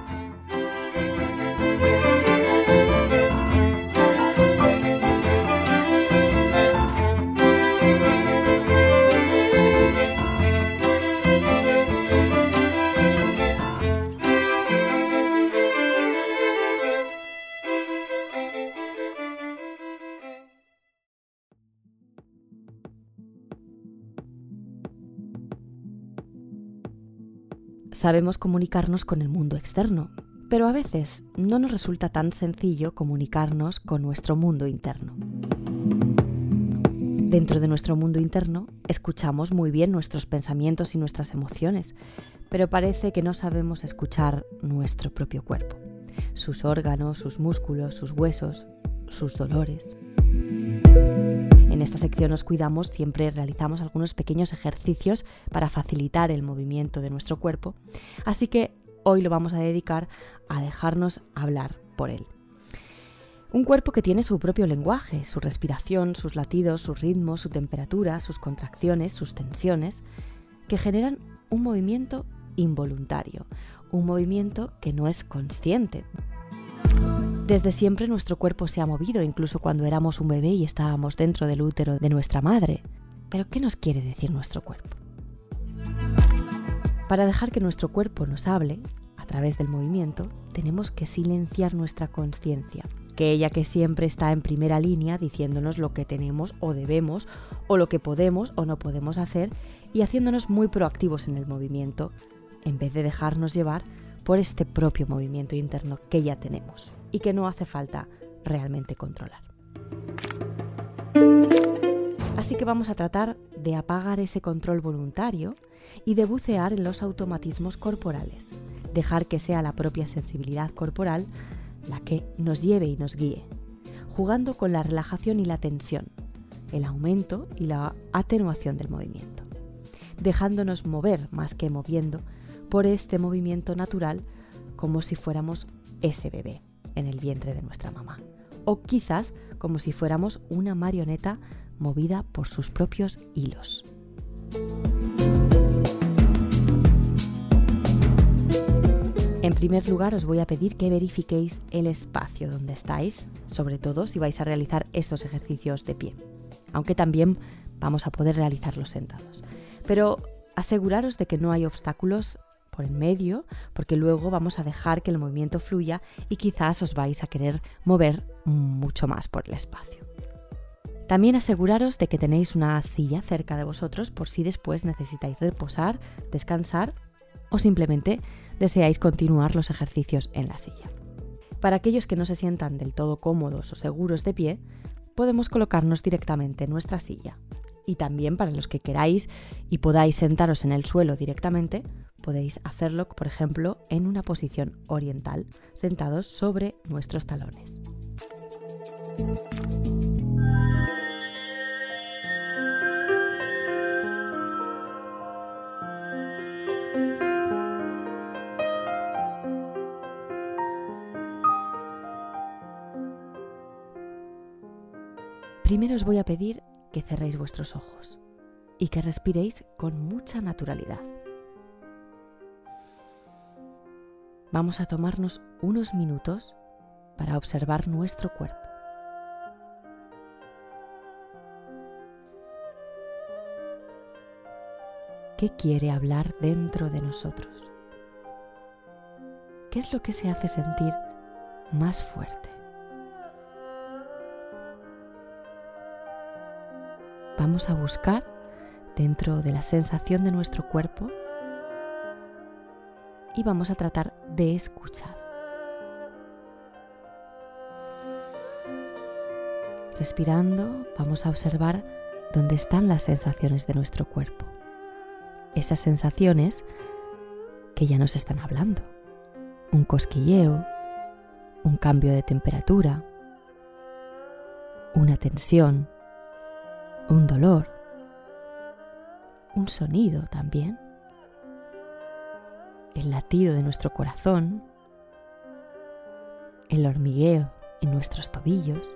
Sabemos comunicarnos con el mundo externo, pero a veces no nos resulta tan sencillo comunicarnos con nuestro mundo interno. Dentro de nuestro mundo interno escuchamos muy bien nuestros pensamientos y nuestras emociones, pero parece que no sabemos escuchar nuestro propio cuerpo, sus órganos, sus músculos, sus huesos, sus dolores. En esta sección nos cuidamos siempre realizamos algunos pequeños ejercicios para facilitar el movimiento de nuestro cuerpo, así que hoy lo vamos a dedicar a dejarnos hablar por él. Un cuerpo que tiene su propio lenguaje, su respiración, sus latidos, sus ritmos, su temperatura, sus contracciones, sus tensiones, que generan un movimiento involuntario, un movimiento que no es consciente. Desde siempre nuestro cuerpo se ha movido, incluso cuando éramos un bebé y estábamos dentro del útero de nuestra madre. Pero ¿qué nos quiere decir nuestro cuerpo? Para dejar que nuestro cuerpo nos hable, a través del movimiento, tenemos que silenciar nuestra conciencia, que ella que siempre está en primera línea diciéndonos lo que tenemos o debemos, o lo que podemos o no podemos hacer, y haciéndonos muy proactivos en el movimiento, en vez de dejarnos llevar por este propio movimiento interno que ya tenemos y que no hace falta realmente controlar. Así que vamos a tratar de apagar ese control voluntario y de bucear en los automatismos corporales, dejar que sea la propia sensibilidad corporal la que nos lleve y nos guíe, jugando con la relajación y la tensión, el aumento y la atenuación del movimiento, dejándonos mover más que moviendo por este movimiento natural como si fuéramos ese bebé en el vientre de nuestra mamá. O quizás como si fuéramos una marioneta movida por sus propios hilos. En primer lugar, os voy a pedir que verifiquéis el espacio donde estáis, sobre todo si vais a realizar estos ejercicios de pie, aunque también vamos a poder realizarlos sentados. Pero aseguraros de que no hay obstáculos por en medio, porque luego vamos a dejar que el movimiento fluya y quizás os vais a querer mover mucho más por el espacio. También aseguraros de que tenéis una silla cerca de vosotros por si después necesitáis reposar, descansar o simplemente deseáis continuar los ejercicios en la silla. Para aquellos que no se sientan del todo cómodos o seguros de pie, podemos colocarnos directamente en nuestra silla. Y también para los que queráis y podáis sentaros en el suelo directamente, podéis hacerlo, por ejemplo, en una posición oriental, sentados sobre nuestros talones. Primero os voy a pedir que cerréis vuestros ojos y que respiréis con mucha naturalidad. Vamos a tomarnos unos minutos para observar nuestro cuerpo. ¿Qué quiere hablar dentro de nosotros? ¿Qué es lo que se hace sentir más fuerte? Vamos a buscar dentro de la sensación de nuestro cuerpo y vamos a tratar de escuchar. Respirando, vamos a observar dónde están las sensaciones de nuestro cuerpo. Esas sensaciones que ya nos están hablando. Un cosquilleo, un cambio de temperatura, una tensión, un dolor, un sonido también el latido de nuestro corazón, el hormigueo en nuestros tobillos.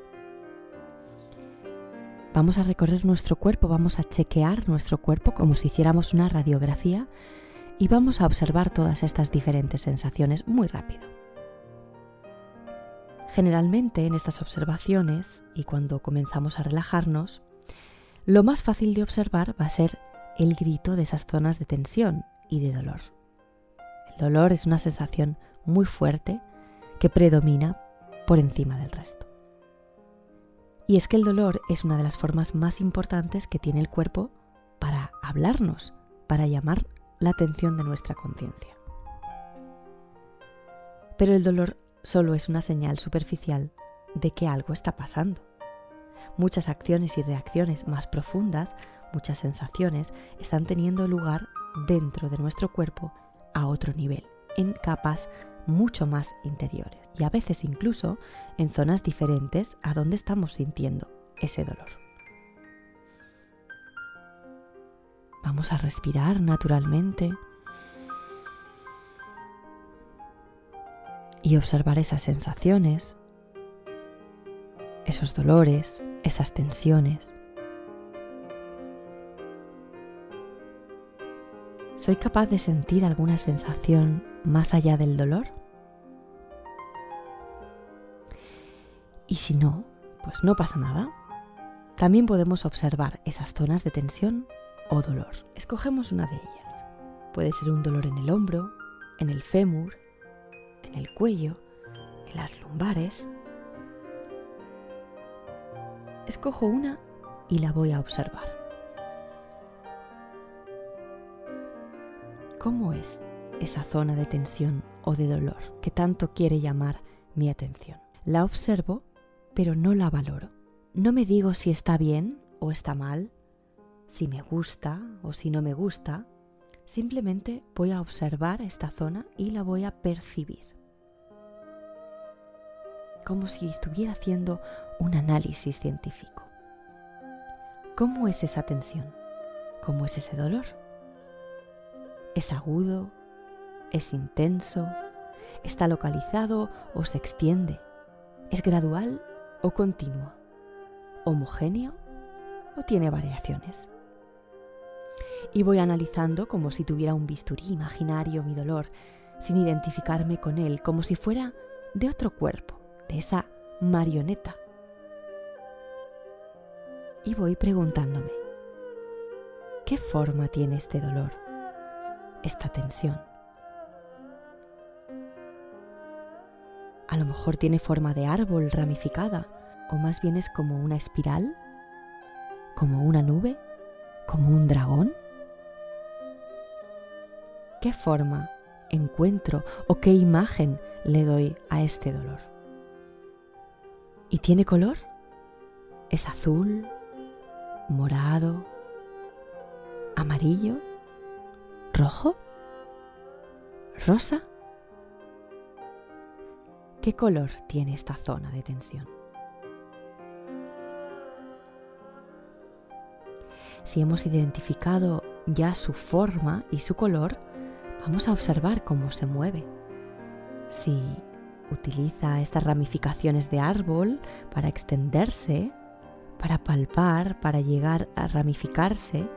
Vamos a recorrer nuestro cuerpo, vamos a chequear nuestro cuerpo como si hiciéramos una radiografía y vamos a observar todas estas diferentes sensaciones muy rápido. Generalmente en estas observaciones y cuando comenzamos a relajarnos, lo más fácil de observar va a ser el grito de esas zonas de tensión y de dolor. El dolor es una sensación muy fuerte que predomina por encima del resto. Y es que el dolor es una de las formas más importantes que tiene el cuerpo para hablarnos, para llamar la atención de nuestra conciencia. Pero el dolor solo es una señal superficial de que algo está pasando. Muchas acciones y reacciones más profundas, muchas sensaciones, están teniendo lugar dentro de nuestro cuerpo a otro nivel, en capas mucho más interiores y a veces incluso en zonas diferentes a donde estamos sintiendo ese dolor. Vamos a respirar naturalmente y observar esas sensaciones, esos dolores, esas tensiones. ¿Soy capaz de sentir alguna sensación más allá del dolor? Y si no, pues no pasa nada. También podemos observar esas zonas de tensión o dolor. Escogemos una de ellas. Puede ser un dolor en el hombro, en el fémur, en el cuello, en las lumbares. Escojo una y la voy a observar. ¿Cómo es esa zona de tensión o de dolor que tanto quiere llamar mi atención? La observo, pero no la valoro. No me digo si está bien o está mal, si me gusta o si no me gusta. Simplemente voy a observar esta zona y la voy a percibir como si estuviera haciendo un análisis científico. ¿Cómo es esa tensión? ¿Cómo es ese dolor? ¿Es agudo? ¿Es intenso? ¿Está localizado o se extiende? ¿Es gradual o continuo? ¿Homogéneo o tiene variaciones? Y voy analizando como si tuviera un bisturí imaginario mi dolor, sin identificarme con él, como si fuera de otro cuerpo esa marioneta. Y voy preguntándome, ¿qué forma tiene este dolor, esta tensión? A lo mejor tiene forma de árbol ramificada, o más bien es como una espiral, como una nube, como un dragón. ¿Qué forma encuentro o qué imagen le doy a este dolor? ¿Y tiene color? ¿Es azul, morado, amarillo, rojo, rosa? ¿Qué color tiene esta zona de tensión? Si hemos identificado ya su forma y su color, vamos a observar cómo se mueve. Si utiliza estas ramificaciones de árbol para extenderse, para palpar, para llegar a ramificarse.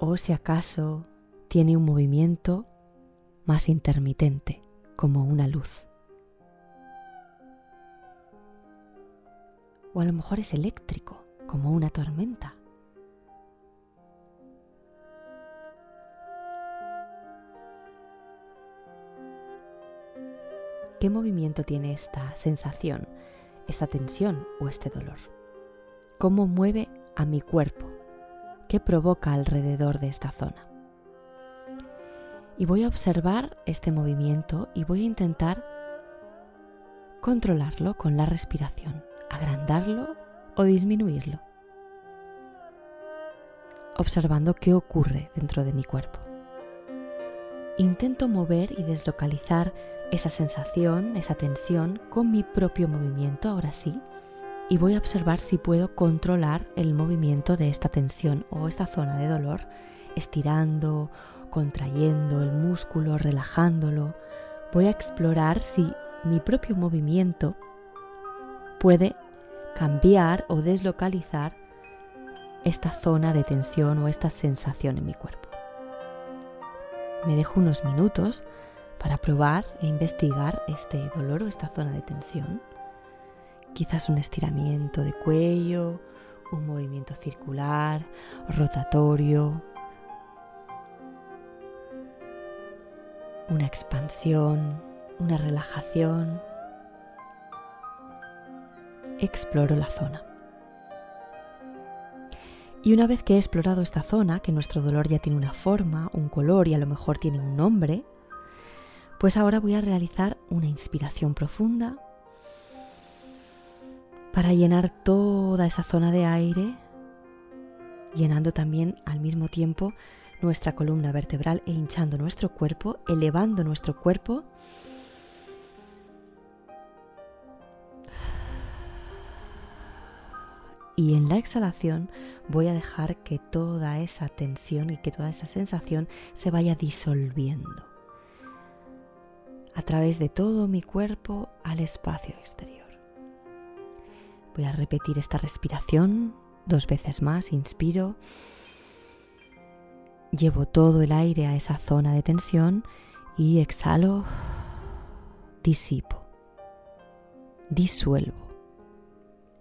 O si acaso tiene un movimiento más intermitente, como una luz. O a lo mejor es eléctrico, como una tormenta. ¿Qué movimiento tiene esta sensación, esta tensión o este dolor? ¿Cómo mueve a mi cuerpo? ¿Qué provoca alrededor de esta zona? Y voy a observar este movimiento y voy a intentar controlarlo con la respiración, agrandarlo o disminuirlo, observando qué ocurre dentro de mi cuerpo. Intento mover y deslocalizar esa sensación, esa tensión con mi propio movimiento, ahora sí, y voy a observar si puedo controlar el movimiento de esta tensión o esta zona de dolor estirando, contrayendo el músculo, relajándolo, voy a explorar si mi propio movimiento puede cambiar o deslocalizar esta zona de tensión o esta sensación en mi cuerpo. Me dejo unos minutos para probar e investigar este dolor o esta zona de tensión. Quizás un estiramiento de cuello, un movimiento circular, rotatorio, una expansión, una relajación. Exploro la zona. Y una vez que he explorado esta zona, que nuestro dolor ya tiene una forma, un color y a lo mejor tiene un nombre, pues ahora voy a realizar una inspiración profunda para llenar toda esa zona de aire, llenando también al mismo tiempo nuestra columna vertebral e hinchando nuestro cuerpo, elevando nuestro cuerpo Y en la exhalación voy a dejar que toda esa tensión y que toda esa sensación se vaya disolviendo a través de todo mi cuerpo al espacio exterior. Voy a repetir esta respiración dos veces más. Inspiro. Llevo todo el aire a esa zona de tensión y exhalo. Disipo. Disuelvo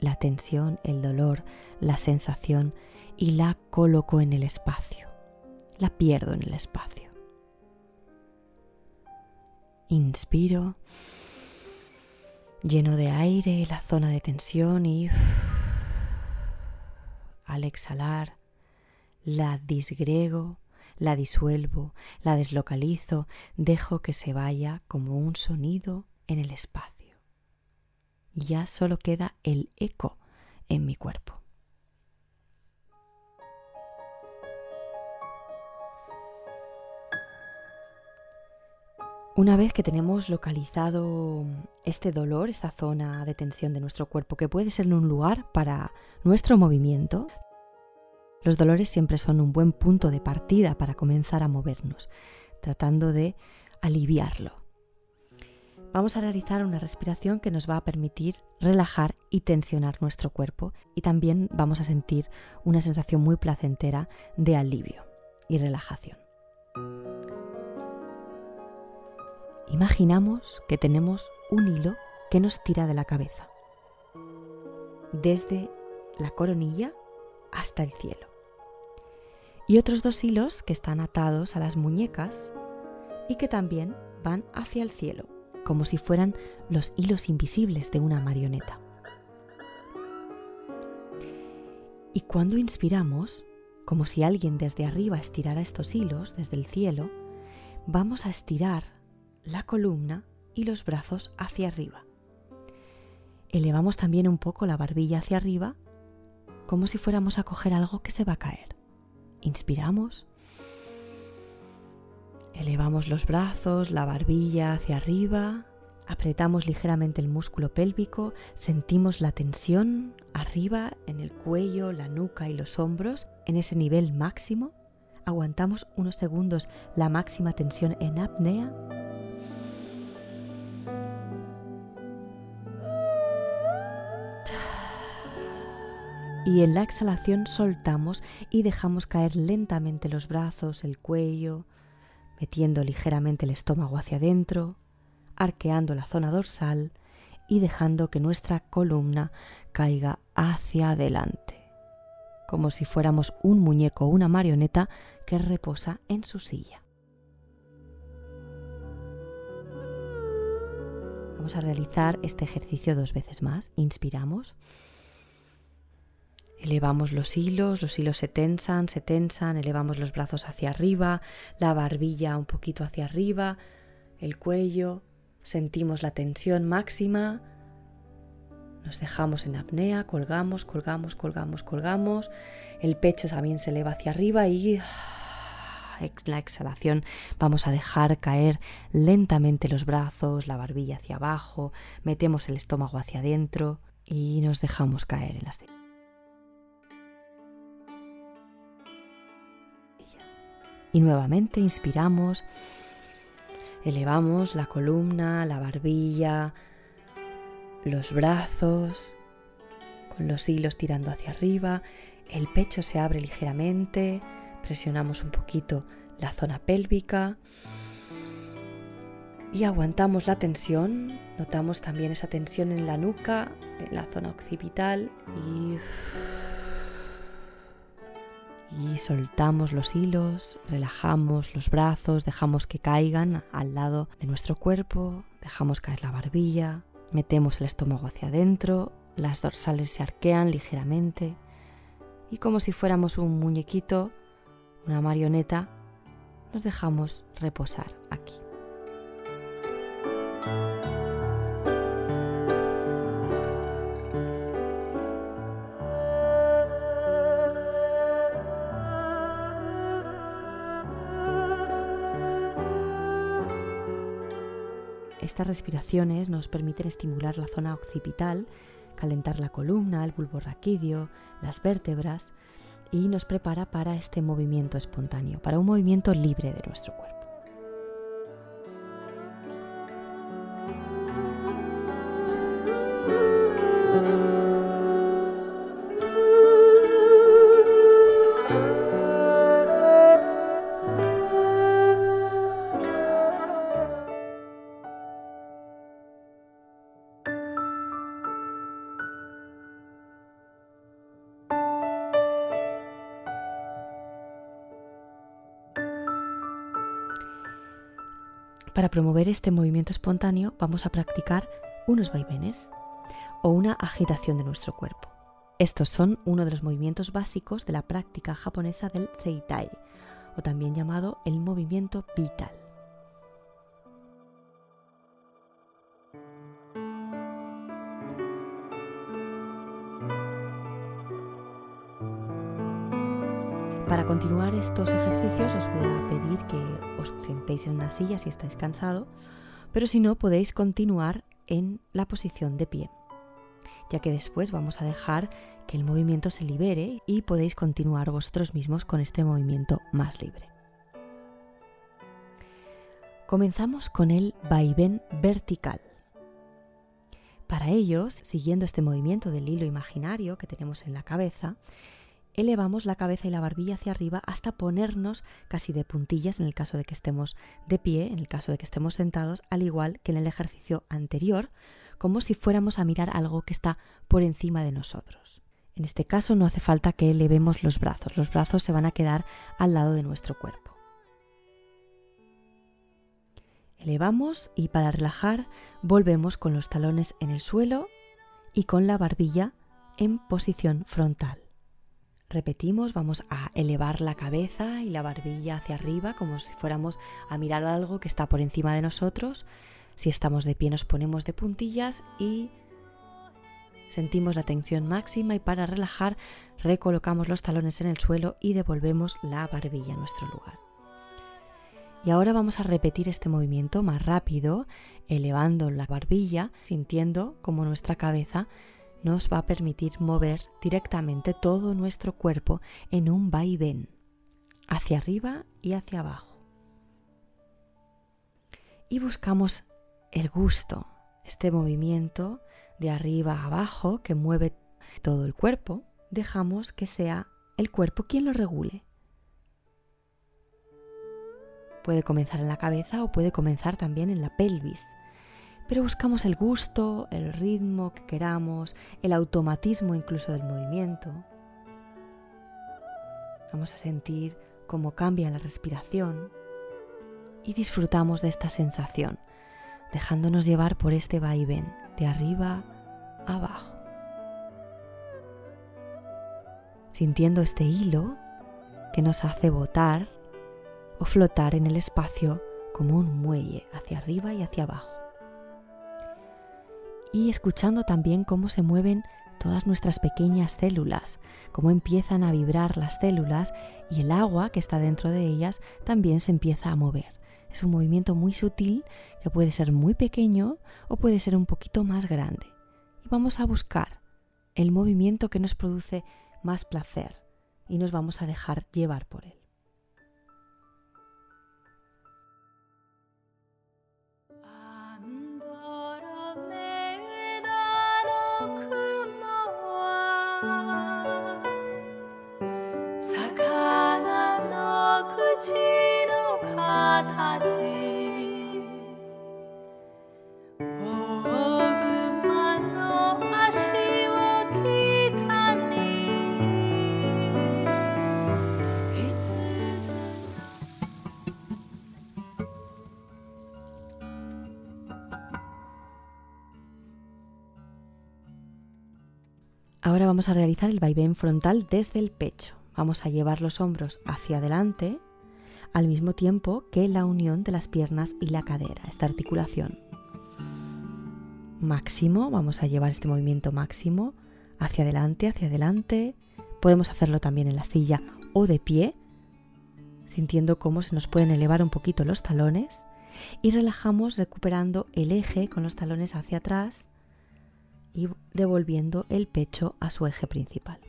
la tensión, el dolor, la sensación y la coloco en el espacio. La pierdo en el espacio. Inspiro, lleno de aire la zona de tensión y al exhalar la disgrego, la disuelvo, la deslocalizo, dejo que se vaya como un sonido en el espacio ya solo queda el eco en mi cuerpo. Una vez que tenemos localizado este dolor, esta zona de tensión de nuestro cuerpo, que puede ser un lugar para nuestro movimiento, los dolores siempre son un buen punto de partida para comenzar a movernos, tratando de aliviarlo vamos a realizar una respiración que nos va a permitir relajar y tensionar nuestro cuerpo y también vamos a sentir una sensación muy placentera de alivio y relajación. Imaginamos que tenemos un hilo que nos tira de la cabeza, desde la coronilla hasta el cielo, y otros dos hilos que están atados a las muñecas y que también van hacia el cielo como si fueran los hilos invisibles de una marioneta. Y cuando inspiramos, como si alguien desde arriba estirara estos hilos desde el cielo, vamos a estirar la columna y los brazos hacia arriba. Elevamos también un poco la barbilla hacia arriba, como si fuéramos a coger algo que se va a caer. Inspiramos Elevamos los brazos, la barbilla hacia arriba, apretamos ligeramente el músculo pélvico, sentimos la tensión arriba en el cuello, la nuca y los hombros en ese nivel máximo. Aguantamos unos segundos la máxima tensión en apnea. Y en la exhalación soltamos y dejamos caer lentamente los brazos, el cuello, metiendo ligeramente el estómago hacia adentro, arqueando la zona dorsal y dejando que nuestra columna caiga hacia adelante, como si fuéramos un muñeco o una marioneta que reposa en su silla. Vamos a realizar este ejercicio dos veces más. Inspiramos. Elevamos los hilos, los hilos se tensan, se tensan, elevamos los brazos hacia arriba, la barbilla un poquito hacia arriba, el cuello, sentimos la tensión máxima, nos dejamos en apnea, colgamos, colgamos, colgamos, colgamos, el pecho también se eleva hacia arriba y la exhalación vamos a dejar caer lentamente los brazos, la barbilla hacia abajo, metemos el estómago hacia adentro y nos dejamos caer en la silla. Y nuevamente inspiramos, elevamos la columna, la barbilla, los brazos, con los hilos tirando hacia arriba, el pecho se abre ligeramente, presionamos un poquito la zona pélvica y aguantamos la tensión. Notamos también esa tensión en la nuca, en la zona occipital y, y soltamos los hilos, relajamos los brazos, dejamos que caigan al lado de nuestro cuerpo, dejamos caer la barbilla, metemos el estómago hacia adentro, las dorsales se arquean ligeramente y como si fuéramos un muñequito, una marioneta, nos dejamos reposar aquí. Estas respiraciones nos permiten estimular la zona occipital, calentar la columna, el bulbo raquídeo, las vértebras y nos prepara para este movimiento espontáneo, para un movimiento libre de nuestro cuerpo. Para promover este movimiento espontáneo vamos a practicar unos vaivenes o una agitación de nuestro cuerpo. Estos son uno de los movimientos básicos de la práctica japonesa del Seitai, o también llamado el movimiento vital. Continuar estos ejercicios os voy a pedir que os sentéis en una silla si estáis cansado, pero si no podéis continuar en la posición de pie, ya que después vamos a dejar que el movimiento se libere y podéis continuar vosotros mismos con este movimiento más libre. Comenzamos con el vaivén vertical. Para ellos, siguiendo este movimiento del hilo imaginario que tenemos en la cabeza, elevamos la cabeza y la barbilla hacia arriba hasta ponernos casi de puntillas en el caso de que estemos de pie, en el caso de que estemos sentados, al igual que en el ejercicio anterior, como si fuéramos a mirar algo que está por encima de nosotros. En este caso no hace falta que elevemos los brazos, los brazos se van a quedar al lado de nuestro cuerpo. Elevamos y para relajar volvemos con los talones en el suelo y con la barbilla en posición frontal. Repetimos, vamos a elevar la cabeza y la barbilla hacia arriba como si fuéramos a mirar algo que está por encima de nosotros. Si estamos de pie nos ponemos de puntillas y sentimos la tensión máxima y para relajar recolocamos los talones en el suelo y devolvemos la barbilla a nuestro lugar. Y ahora vamos a repetir este movimiento más rápido, elevando la barbilla, sintiendo como nuestra cabeza nos va a permitir mover directamente todo nuestro cuerpo en un vaivén, hacia arriba y hacia abajo. Y buscamos el gusto, este movimiento de arriba a abajo que mueve todo el cuerpo, dejamos que sea el cuerpo quien lo regule. Puede comenzar en la cabeza o puede comenzar también en la pelvis pero buscamos el gusto, el ritmo que queramos, el automatismo incluso del movimiento. Vamos a sentir cómo cambia la respiración y disfrutamos de esta sensación, dejándonos llevar por este vaivén de arriba a abajo. Sintiendo este hilo que nos hace botar o flotar en el espacio como un muelle hacia arriba y hacia abajo y escuchando también cómo se mueven todas nuestras pequeñas células, cómo empiezan a vibrar las células y el agua que está dentro de ellas también se empieza a mover. Es un movimiento muy sutil que puede ser muy pequeño o puede ser un poquito más grande. Y vamos a buscar el movimiento que nos produce más placer y nos vamos a dejar llevar por él. Vamos a realizar el vaivén frontal desde el pecho. Vamos a llevar los hombros hacia adelante al mismo tiempo que la unión de las piernas y la cadera, esta articulación. Máximo, vamos a llevar este movimiento máximo hacia adelante, hacia adelante. Podemos hacerlo también en la silla o de pie, sintiendo cómo se nos pueden elevar un poquito los talones y relajamos recuperando el eje con los talones hacia atrás y devolviendo el pecho a su eje principal.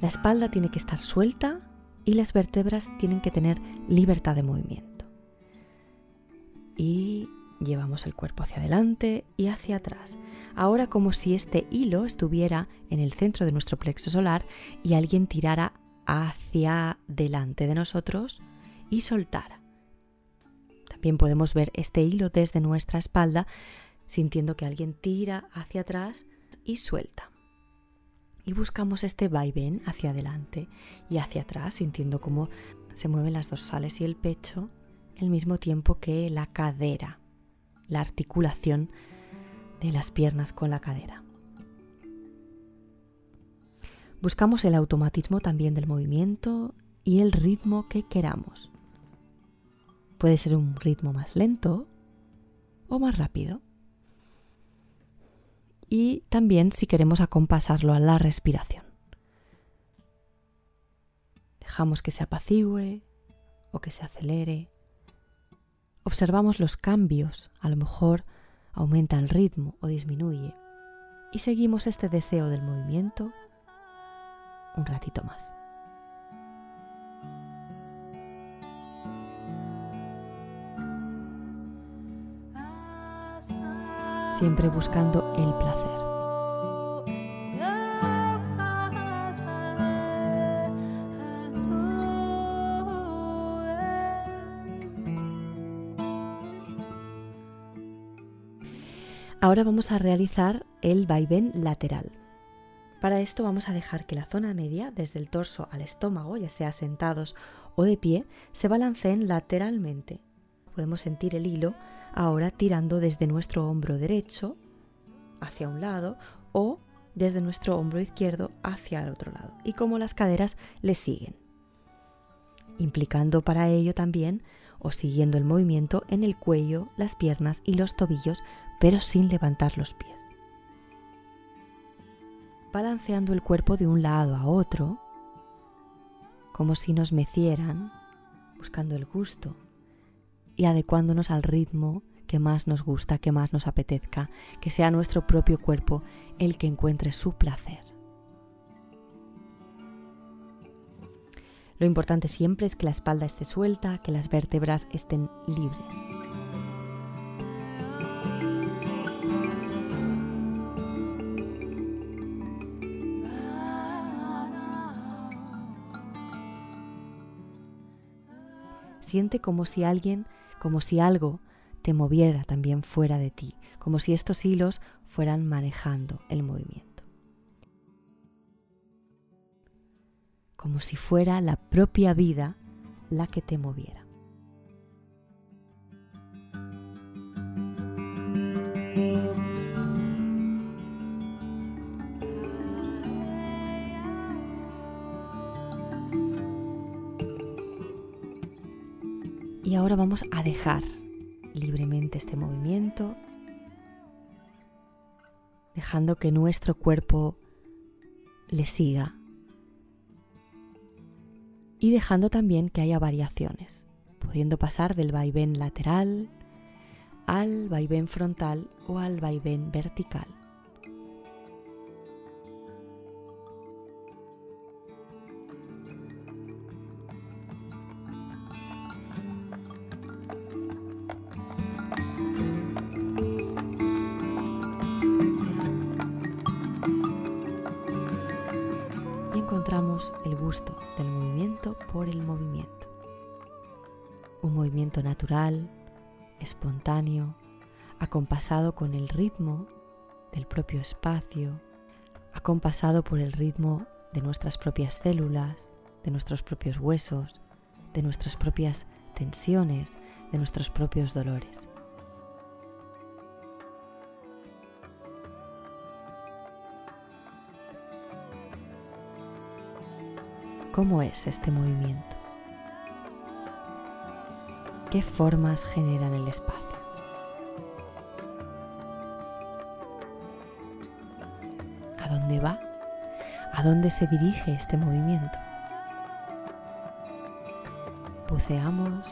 La espalda tiene que estar suelta y las vértebras tienen que tener libertad de movimiento. Y llevamos el cuerpo hacia adelante y hacia atrás. Ahora como si este hilo estuviera en el centro de nuestro plexo solar y alguien tirara hacia delante de nosotros y soltara. También podemos ver este hilo desde nuestra espalda sintiendo que alguien tira hacia atrás y suelta. Y buscamos este vaivén hacia adelante y hacia atrás, sintiendo cómo se mueven las dorsales y el pecho al mismo tiempo que la cadera, la articulación de las piernas con la cadera. Buscamos el automatismo también del movimiento y el ritmo que queramos. Puede ser un ritmo más lento o más rápido y también si queremos acompasarlo a la respiración. Dejamos que se apacigüe o que se acelere. Observamos los cambios, a lo mejor aumenta el ritmo o disminuye. Y seguimos este deseo del movimiento un ratito más. Siempre buscando el placer. Ahora vamos a realizar el vaivén lateral. Para esto vamos a dejar que la zona media, desde el torso al estómago, ya sea sentados o de pie, se balanceen lateralmente. Podemos sentir el hilo ahora tirando desde nuestro hombro derecho hacia un lado o desde nuestro hombro izquierdo hacia el otro lado y como las caderas le siguen, implicando para ello también o siguiendo el movimiento en el cuello, las piernas y los tobillos, pero sin levantar los pies. Balanceando el cuerpo de un lado a otro, como si nos mecieran, buscando el gusto y adecuándonos al ritmo que más nos gusta, que más nos apetezca, que sea nuestro propio cuerpo el que encuentre su placer. Lo importante siempre es que la espalda esté suelta, que las vértebras estén libres. Siente como si alguien como si algo te moviera también fuera de ti, como si estos hilos fueran manejando el movimiento. Como si fuera la propia vida la que te moviera. Y ahora vamos a dejar libremente este movimiento, dejando que nuestro cuerpo le siga y dejando también que haya variaciones, pudiendo pasar del vaivén lateral al vaivén frontal o al vaivén vertical. Por el movimiento. Un movimiento natural, espontáneo, acompasado con el ritmo del propio espacio, acompasado por el ritmo de nuestras propias células, de nuestros propios huesos, de nuestras propias tensiones, de nuestros propios dolores. ¿Cómo es este movimiento? ¿Qué formas generan el espacio? ¿A dónde va? ¿A dónde se dirige este movimiento? Buceamos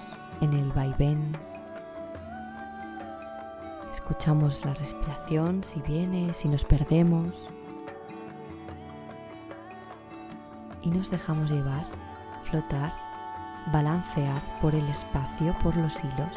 en el vaivén. Escuchamos la respiración, si viene, si nos perdemos. Y nos dejamos llevar, flotar, balancear por el espacio, por los hilos.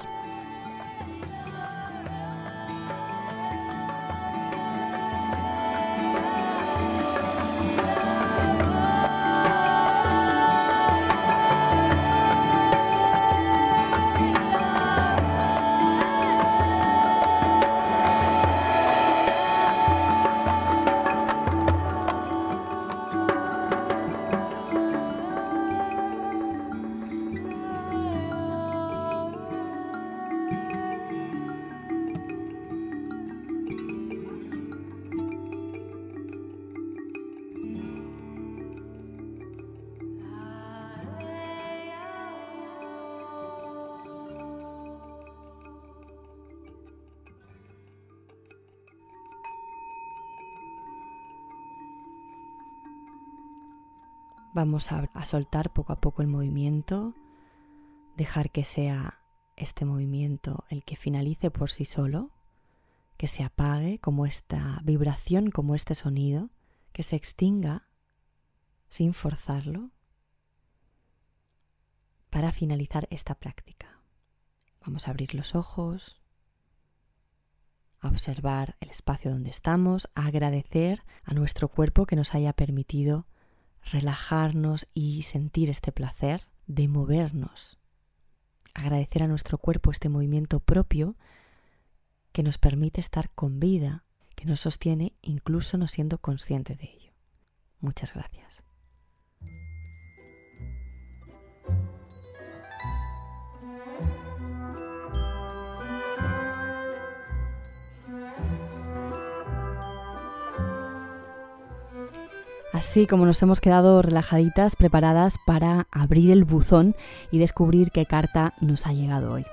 Soltar poco a poco el movimiento, dejar que sea este movimiento el que finalice por sí solo, que se apague como esta vibración, como este sonido, que se extinga sin forzarlo para finalizar esta práctica. Vamos a abrir los ojos, a observar el espacio donde estamos, a agradecer a nuestro cuerpo que nos haya permitido relajarnos y sentir este placer de movernos. Agradecer a nuestro cuerpo este movimiento propio que nos permite estar con vida, que nos sostiene incluso no siendo consciente de ello. Muchas gracias. Así como nos hemos quedado relajaditas, preparadas para abrir el buzón y descubrir qué carta nos ha llegado hoy.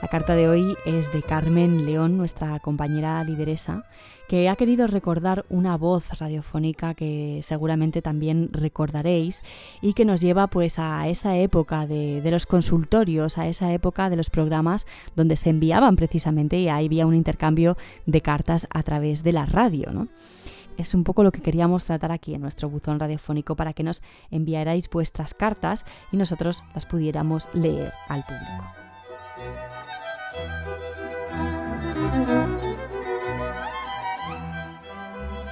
La carta de hoy es de Carmen León, nuestra compañera lideresa, que ha querido recordar una voz radiofónica que seguramente también recordaréis y que nos lleva pues a esa época de, los consultorios, a esa época de los programas donde se enviaban precisamente y ahí había un intercambio de cartas a través de la radio, ¿no? Es un poco lo que queríamos tratar aquí en nuestro buzón radiofónico para que nos enviarais vuestras cartas y nosotros las pudiéramos leer al público.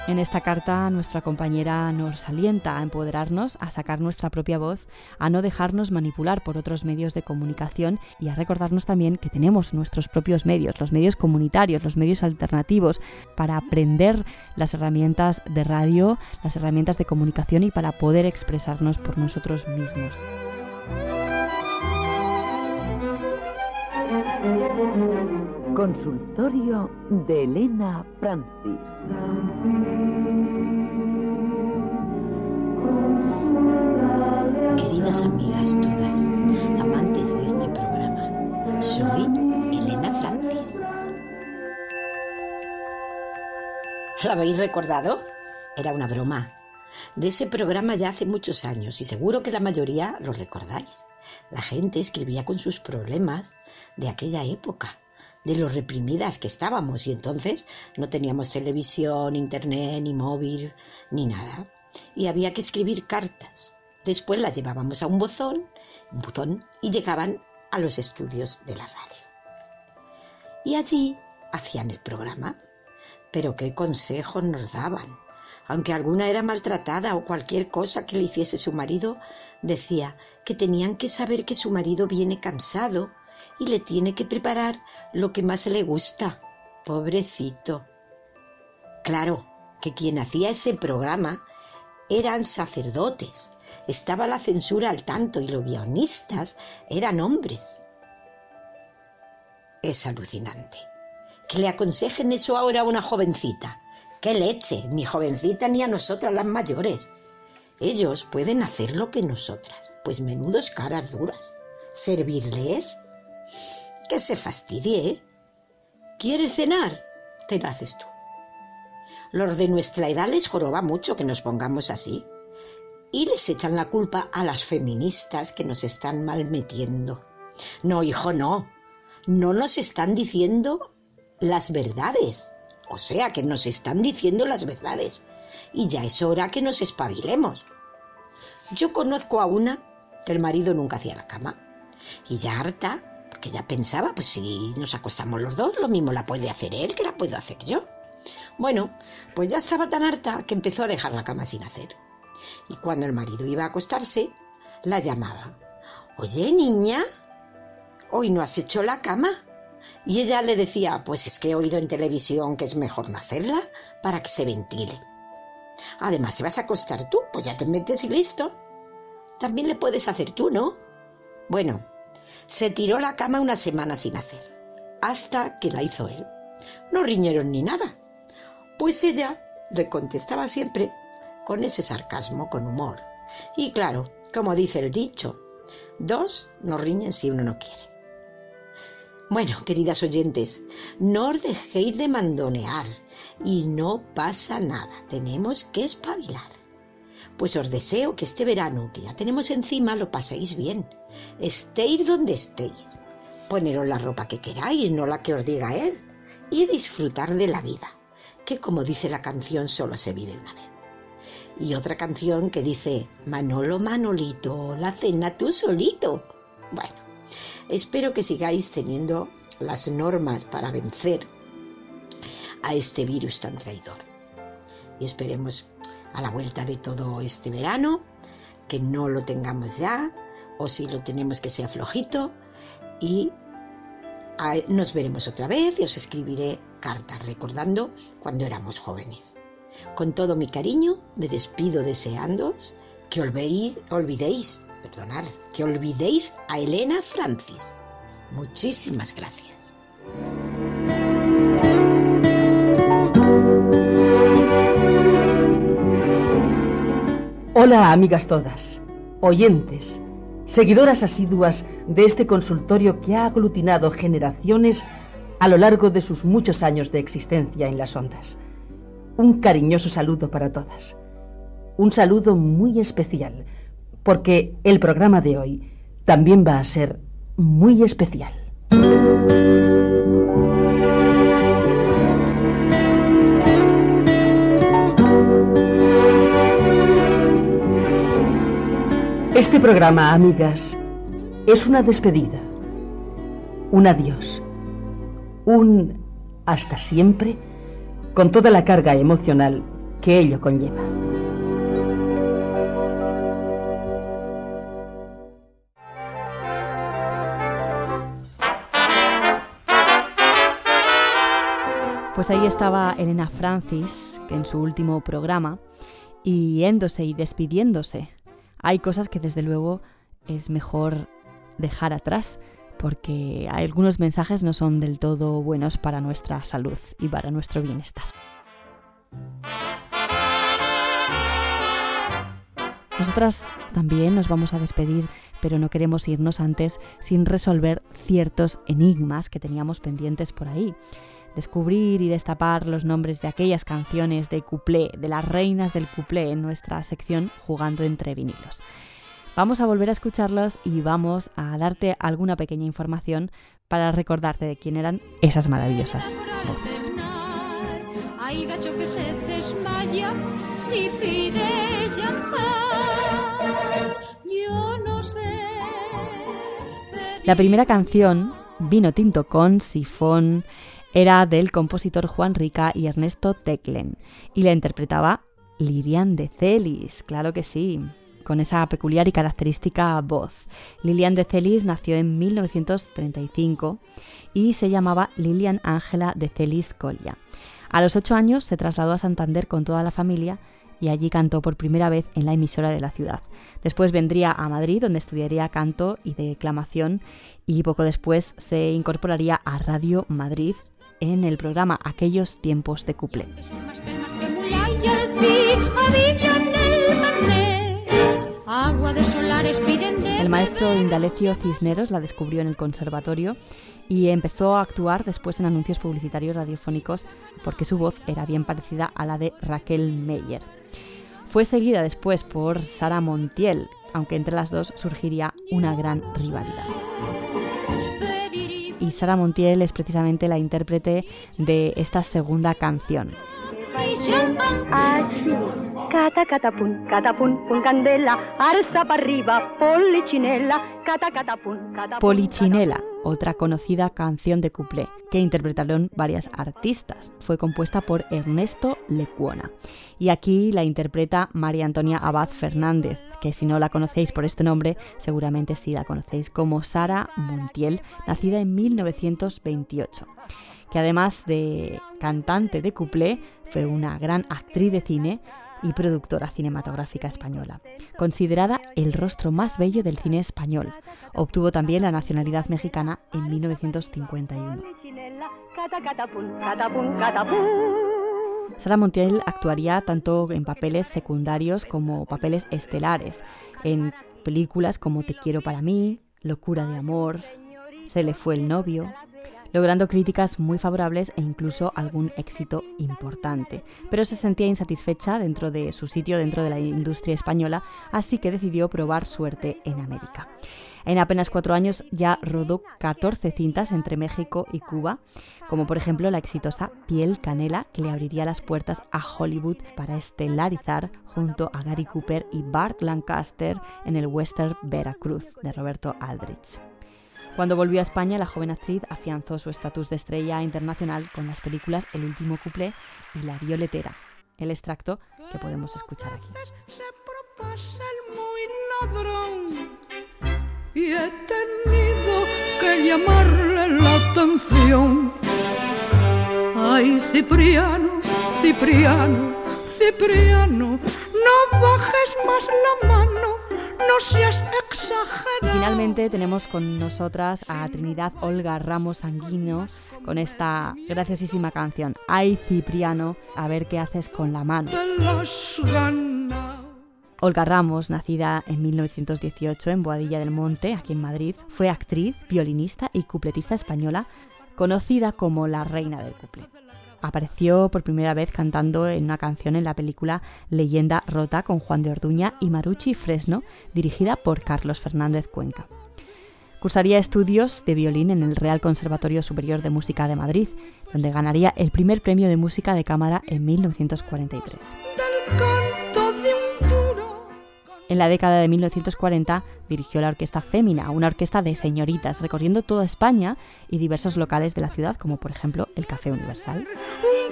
En esta carta nuestra compañera nos alienta a empoderarnos, a sacar nuestra propia voz, a no dejarnos manipular por otros medios de comunicación y a recordarnos también que tenemos nuestros propios medios, los medios comunitarios, los medios alternativos, para aprender las herramientas de radio, las herramientas de comunicación y para poder expresarnos por nosotros mismos. Consultorio de Elena Francis. Queridas amigas todas, amantes de este programa, soy Elena Francis. ¿Lo habéis recordado? Era una broma. De ese programa ya hace muchos años y seguro que la mayoría lo recordáis. La gente escribía con sus problemas de aquella época de lo reprimidas que estábamos y entonces no teníamos televisión, internet, ni móvil, ni nada. Y había que escribir cartas. Después las llevábamos a un buzón, un buzón y llegaban a los estudios de la radio. Y allí hacían el programa. Pero qué consejos nos daban. Aunque alguna era maltratada o cualquier cosa que le hiciese su marido, decía que tenían que saber que su marido viene cansado y le tiene que preparar lo que más le gusta. Pobrecito. Claro que quien hacía ese programa eran sacerdotes. Estaba la censura al tanto y los guionistas eran hombres. Es alucinante. Que le aconsejen eso ahora a una jovencita. ¡Qué leche! Ni jovencita ni a nosotras las mayores. Ellos pueden hacer lo que nosotras. Pues menudos caras duras. ¿Servirles? Que se fastidie, ¿eh? ¿Quieres cenar? Te lo haces tú. Los de nuestra edad les joroba mucho que nos pongamos así. Y les echan la culpa a las feministas que nos están mal metiendo. No, hijo, no. No nos están diciendo las verdades. O sea, que nos están diciendo las verdades. Y ya es hora que nos espabilemos. Yo conozco a una que el marido nunca hacía la cama. Y ya harta, porque ya pensaba, pues si nos acostamos los dos, lo mismo la puede hacer él que la puedo hacer yo. Bueno, pues ya estaba tan harta que empezó a dejar la cama sin hacer. Y cuando el marido iba a acostarse, la llamaba. Oye, niña, ¿hoy no has hecho la cama? Y ella le decía, pues es que he oído en televisión que es mejor no hacerla para que se ventile. Además, te vas a acostar tú, pues ya te metes y listo. También le puedes hacer tú, ¿no? Bueno, se tiró la cama una semana sin hacer, hasta que la hizo él. No riñeron ni nada. Pues ella le contestaba siempre con ese sarcasmo, con humor. Y claro, como dice el dicho, dos no riñen si uno no quiere. Bueno, queridas oyentes, no os dejéis de mandonear y no pasa nada, tenemos que espabilar. Pues os deseo que este verano que ya tenemos encima lo paséis bien, estéis donde estéis, poneros la ropa que queráis, no la que os diga él, y disfrutar de la vida, que como dice la canción solo se vive una vez. Y otra canción que dice, Manolo Manolito, la cena tú solito. Bueno, Espero que sigáis teniendo las normas para vencer a este virus tan traidor. Y esperemos a la vuelta de todo este verano que no lo tengamos ya, o si lo tenemos que sea flojito, y nos veremos otra vez y os escribiré cartas recordando cuando éramos jóvenes. Con todo mi cariño me despido deseándoos que olvidéis, que olvidéis a Elena Francis. Muchísimas gracias. Hola amigas todas, oyentes, seguidoras asiduas de este consultorio que ha aglutinado generaciones a lo largo de sus muchos años de existencia en las ondas. Un cariñoso saludo para todas. Un saludo muy especial porque el programa de hoy también va a ser muy especial. Este programa, amigas, es una despedida, un adiós, un hasta siempre con toda la carga emocional que ello conlleva. Pues ahí estaba Elena Francis, que en su último programa, y yéndose y despidiéndose. Hay cosas que desde luego es mejor dejar atrás, porque algunos mensajes no son del todo buenos para nuestra salud y para nuestro bienestar. Nosotras también nos vamos a despedir, pero no queremos irnos antes sin resolver ciertos enigmas que teníamos pendientes por ahí descubrir y destapar los nombres de aquellas canciones de cuplé, de las reinas del cuplé en nuestra sección Jugando entre vinilos. Vamos a volver a escucharlos y vamos a darte alguna pequeña información para recordarte de quién eran esas maravillosas voces. La primera canción, Vino Tinto con Sifón, era del compositor Juan Rica y Ernesto Teclen y la interpretaba Lilian de Celis, claro que sí, con esa peculiar y característica voz. Lilian de Celis nació en 1935 y se llamaba Lilian Ángela de Celis Colla. A los ocho años se trasladó a Santander con toda la familia y allí cantó por primera vez en la emisora de la ciudad. Después vendría a Madrid, donde estudiaría canto y declamación, y poco después se incorporaría a Radio Madrid, en el programa Aquellos tiempos de cuplé. maestro Indalecio Cisneros la descubrió en el conservatorio y empezó a actuar después en anuncios publicitarios radiofónicos porque su voz era bien parecida a la de Raquel Meyer. Fue seguida después por Sara Montiel, aunque entre las dos surgiría una gran rivalidad. Y Sara Montiel es precisamente la intérprete de esta segunda canción. Así, cata catapun, catapun, pun candela, arsa para arriba, polichinela, cata catapun, catapun. Polichinela, otra conocida canción de cuplé que interpretaron varias artistas. Fue compuesta por Ernesto Lecuona. Y aquí la interpreta María Antonia Abad Fernández, que si no la conocéis por este nombre, seguramente sí la conocéis como Sara Montiel, nacida en 1928 que además de cantante de cuplé, fue una gran actriz de cine y productora cinematográfica española. Considerada el rostro más bello del cine español, obtuvo también la nacionalidad mexicana en 1951. Sara Montiel actuaría tanto en papeles secundarios como papeles estelares, en películas como Te quiero para mí, Locura de amor, Se le fue el novio, logrando críticas muy favorables e incluso algún éxito importante. Pero se sentía insatisfecha dentro de su sitio dentro de la industria española, así que decidió probar suerte en América. En apenas cuatro años ya rodó 14 cintas entre México y Cuba, como por ejemplo la exitosa Piel Canela, que le abriría las puertas a Hollywood para estelarizar junto a Gary Cooper y Bart Lancaster en el western Veracruz de Roberto Aldrich. Cuando volvió a España, la joven actriz afianzó su estatus de estrella internacional con las películas El último cuplé y La violetera, el extracto que podemos escuchar aquí. Ay, Cipriano, Cipriano, Cipriano, no bajes más la mano, no seas exagerado. Finalmente tenemos con nosotras a Trinidad Olga Ramos Sanguino con esta graciosísima canción, Ay Cipriano, a ver qué haces con la mano. Olga Ramos, nacida en 1918 en Boadilla del Monte, aquí en Madrid, fue actriz, violinista y cupletista española, conocida como la reina del cuplé. Apareció por primera vez cantando en una canción en la película Leyenda Rota con Juan de Orduña y Marucci Fresno, dirigida por Carlos Fernández Cuenca. Cursaría estudios de violín en el Real Conservatorio Superior de Música de Madrid, donde ganaría el primer premio de música de cámara en 1943. En la década de 1940 dirigió la Orquesta Fémina, una orquesta de señoritas, recorriendo toda España y diversos locales de la ciudad, como por ejemplo el Café Universal.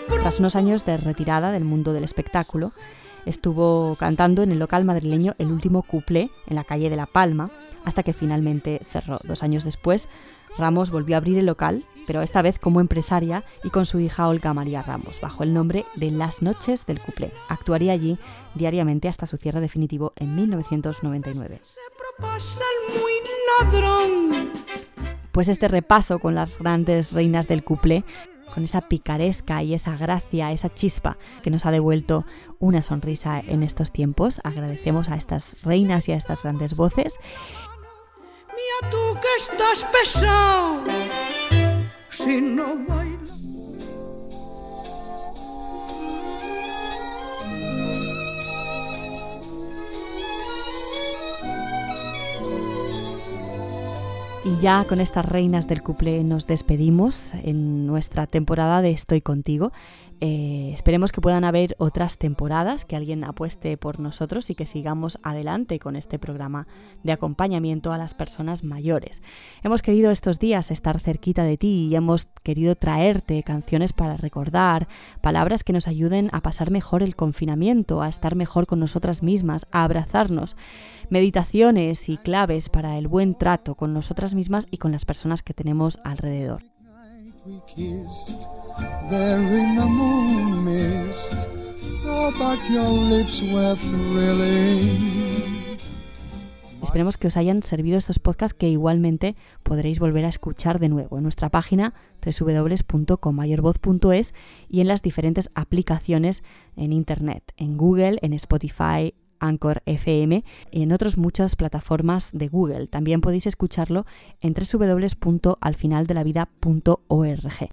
Tras unos años de retirada del mundo del espectáculo, estuvo cantando en el local madrileño El último cuplé en la calle de La Palma, hasta que finalmente cerró. Dos años después, Ramos volvió a abrir el local, pero esta vez como empresaria y con su hija Olga María Ramos, bajo el nombre de Las Noches del Cuplé. Actuaría allí diariamente hasta su cierre definitivo en 1999. Propasa el muy ladrón. Pues este repaso con las grandes reinas del cuplé, con esa picaresca y esa gracia, esa chispa que nos ha devuelto una sonrisa en estos tiempos. Agradecemos a estas reinas y a estas grandes voces. mia, tú que estás pe sau Și nu Y ya con estas reinas del cuplé nos despedimos en nuestra temporada de Estoy contigo. Eh, esperemos que puedan haber otras temporadas, que alguien apueste por nosotros y que sigamos adelante con este programa de acompañamiento a las personas mayores. Hemos querido estos días estar cerquita de ti y hemos querido traerte canciones para recordar, palabras que nos ayuden a pasar mejor el confinamiento, a estar mejor con nosotras mismas, a abrazarnos, meditaciones y claves para el buen trato con nosotras mismas y con las personas que tenemos alrededor. Esperemos que os hayan servido estos podcasts que igualmente podréis volver a escuchar de nuevo en nuestra página www.comayorvoz.es y en las diferentes aplicaciones en Internet, en Google, en Spotify, Anchor FM y en otras muchas plataformas de Google. También podéis escucharlo en www.alfinaldelavida.org.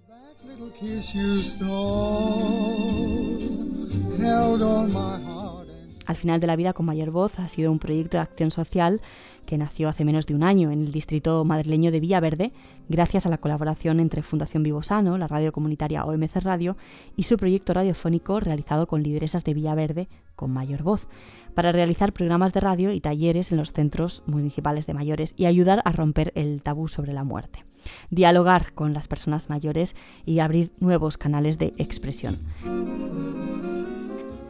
Al final de la vida con mayor voz ha sido un proyecto de acción social que nació hace menos de un año en el distrito madrileño de Villaverde, gracias a la colaboración entre Fundación Vivosano, la radio comunitaria OMC Radio y su proyecto radiofónico realizado con lideresas de Villaverde con mayor voz, para realizar programas de radio y talleres en los centros municipales de mayores y ayudar a romper el tabú sobre la muerte, dialogar con las personas mayores y abrir nuevos canales de expresión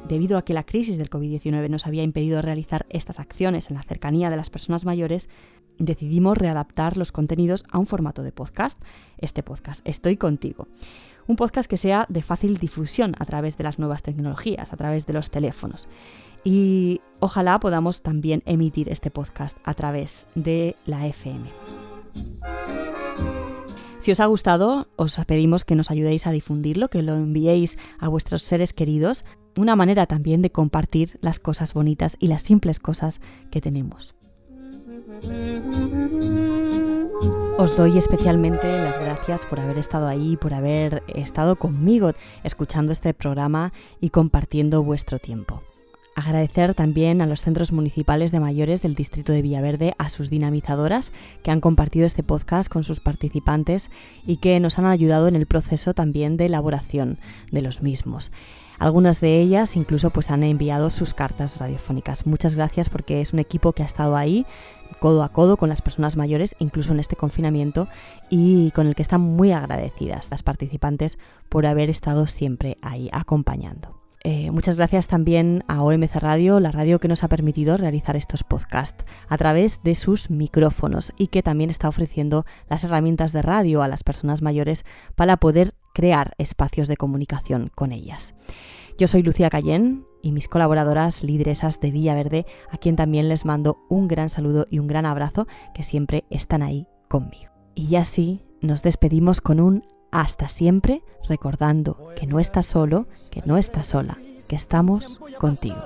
debido a que la crisis del COVID-19 nos había impedido realizar estas acciones en la cercanía de las personas mayores, decidimos readaptar los contenidos a un formato de podcast. Este podcast, Estoy contigo. Un podcast que sea de fácil difusión a través de las nuevas tecnologías, a través de los teléfonos. Y ojalá podamos también emitir este podcast a través de la FM. Si os ha gustado, os pedimos que nos ayudéis a difundirlo, que lo enviéis a vuestros seres queridos una manera también de compartir las cosas bonitas y las simples cosas que tenemos. Os doy especialmente las gracias por haber estado ahí, por haber estado conmigo escuchando este programa y compartiendo vuestro tiempo. Agradecer también a los centros municipales de mayores del distrito de Villaverde, a sus dinamizadoras que han compartido este podcast con sus participantes y que nos han ayudado en el proceso también de elaboración de los mismos. Algunas de ellas incluso pues han enviado sus cartas radiofónicas. Muchas gracias porque es un equipo que ha estado ahí codo a codo con las personas mayores, incluso en este confinamiento, y con el que están muy agradecidas las participantes por haber estado siempre ahí acompañando. Eh, muchas gracias también a OMC Radio, la radio que nos ha permitido realizar estos podcasts a través de sus micrófonos y que también está ofreciendo las herramientas de radio a las personas mayores para poder crear espacios de comunicación con ellas. Yo soy Lucía Cayén y mis colaboradoras lideresas de Villaverde, a quien también les mando un gran saludo y un gran abrazo que siempre están ahí conmigo. Y ya sí, nos despedimos con un hasta siempre recordando que no estás solo, que no estás sola, que estamos contigo.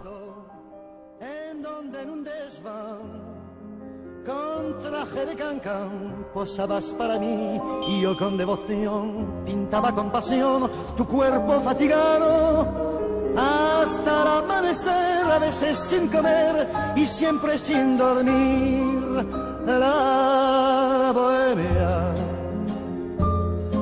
Con traje de cancán posabas para mí y yo con devoción pintaba con pasión tu cuerpo fatigado hasta el amanecer, a veces sin comer y siempre sin dormir. La bohemia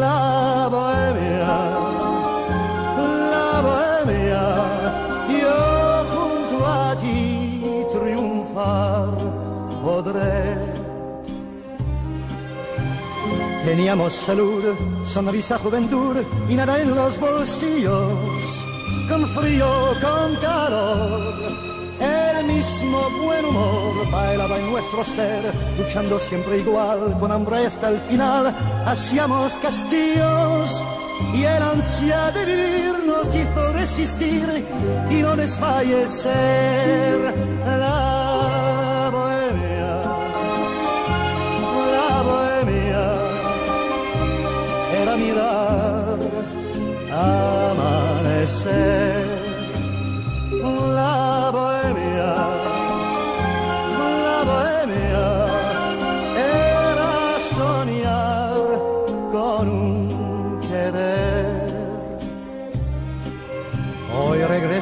la bohemia, la bohemia, yo junto a ti triunfar podré. Teníamos salud, sonrisa, juventud y nada en los bolsillos, con frío, con calor mismo buen humor bailaba en nuestro ser, luchando siempre igual, con hambre hasta el final. Hacíamos castillos y el ansia de vivir nos hizo resistir y no desfallecer. La bohemia, la bohemia era mirar amanecer.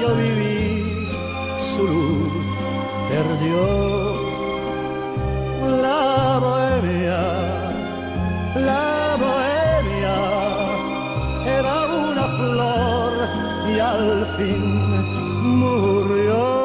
yo viví, su luz perdió. La bohemia, la bohemia era una flor y al fin murió.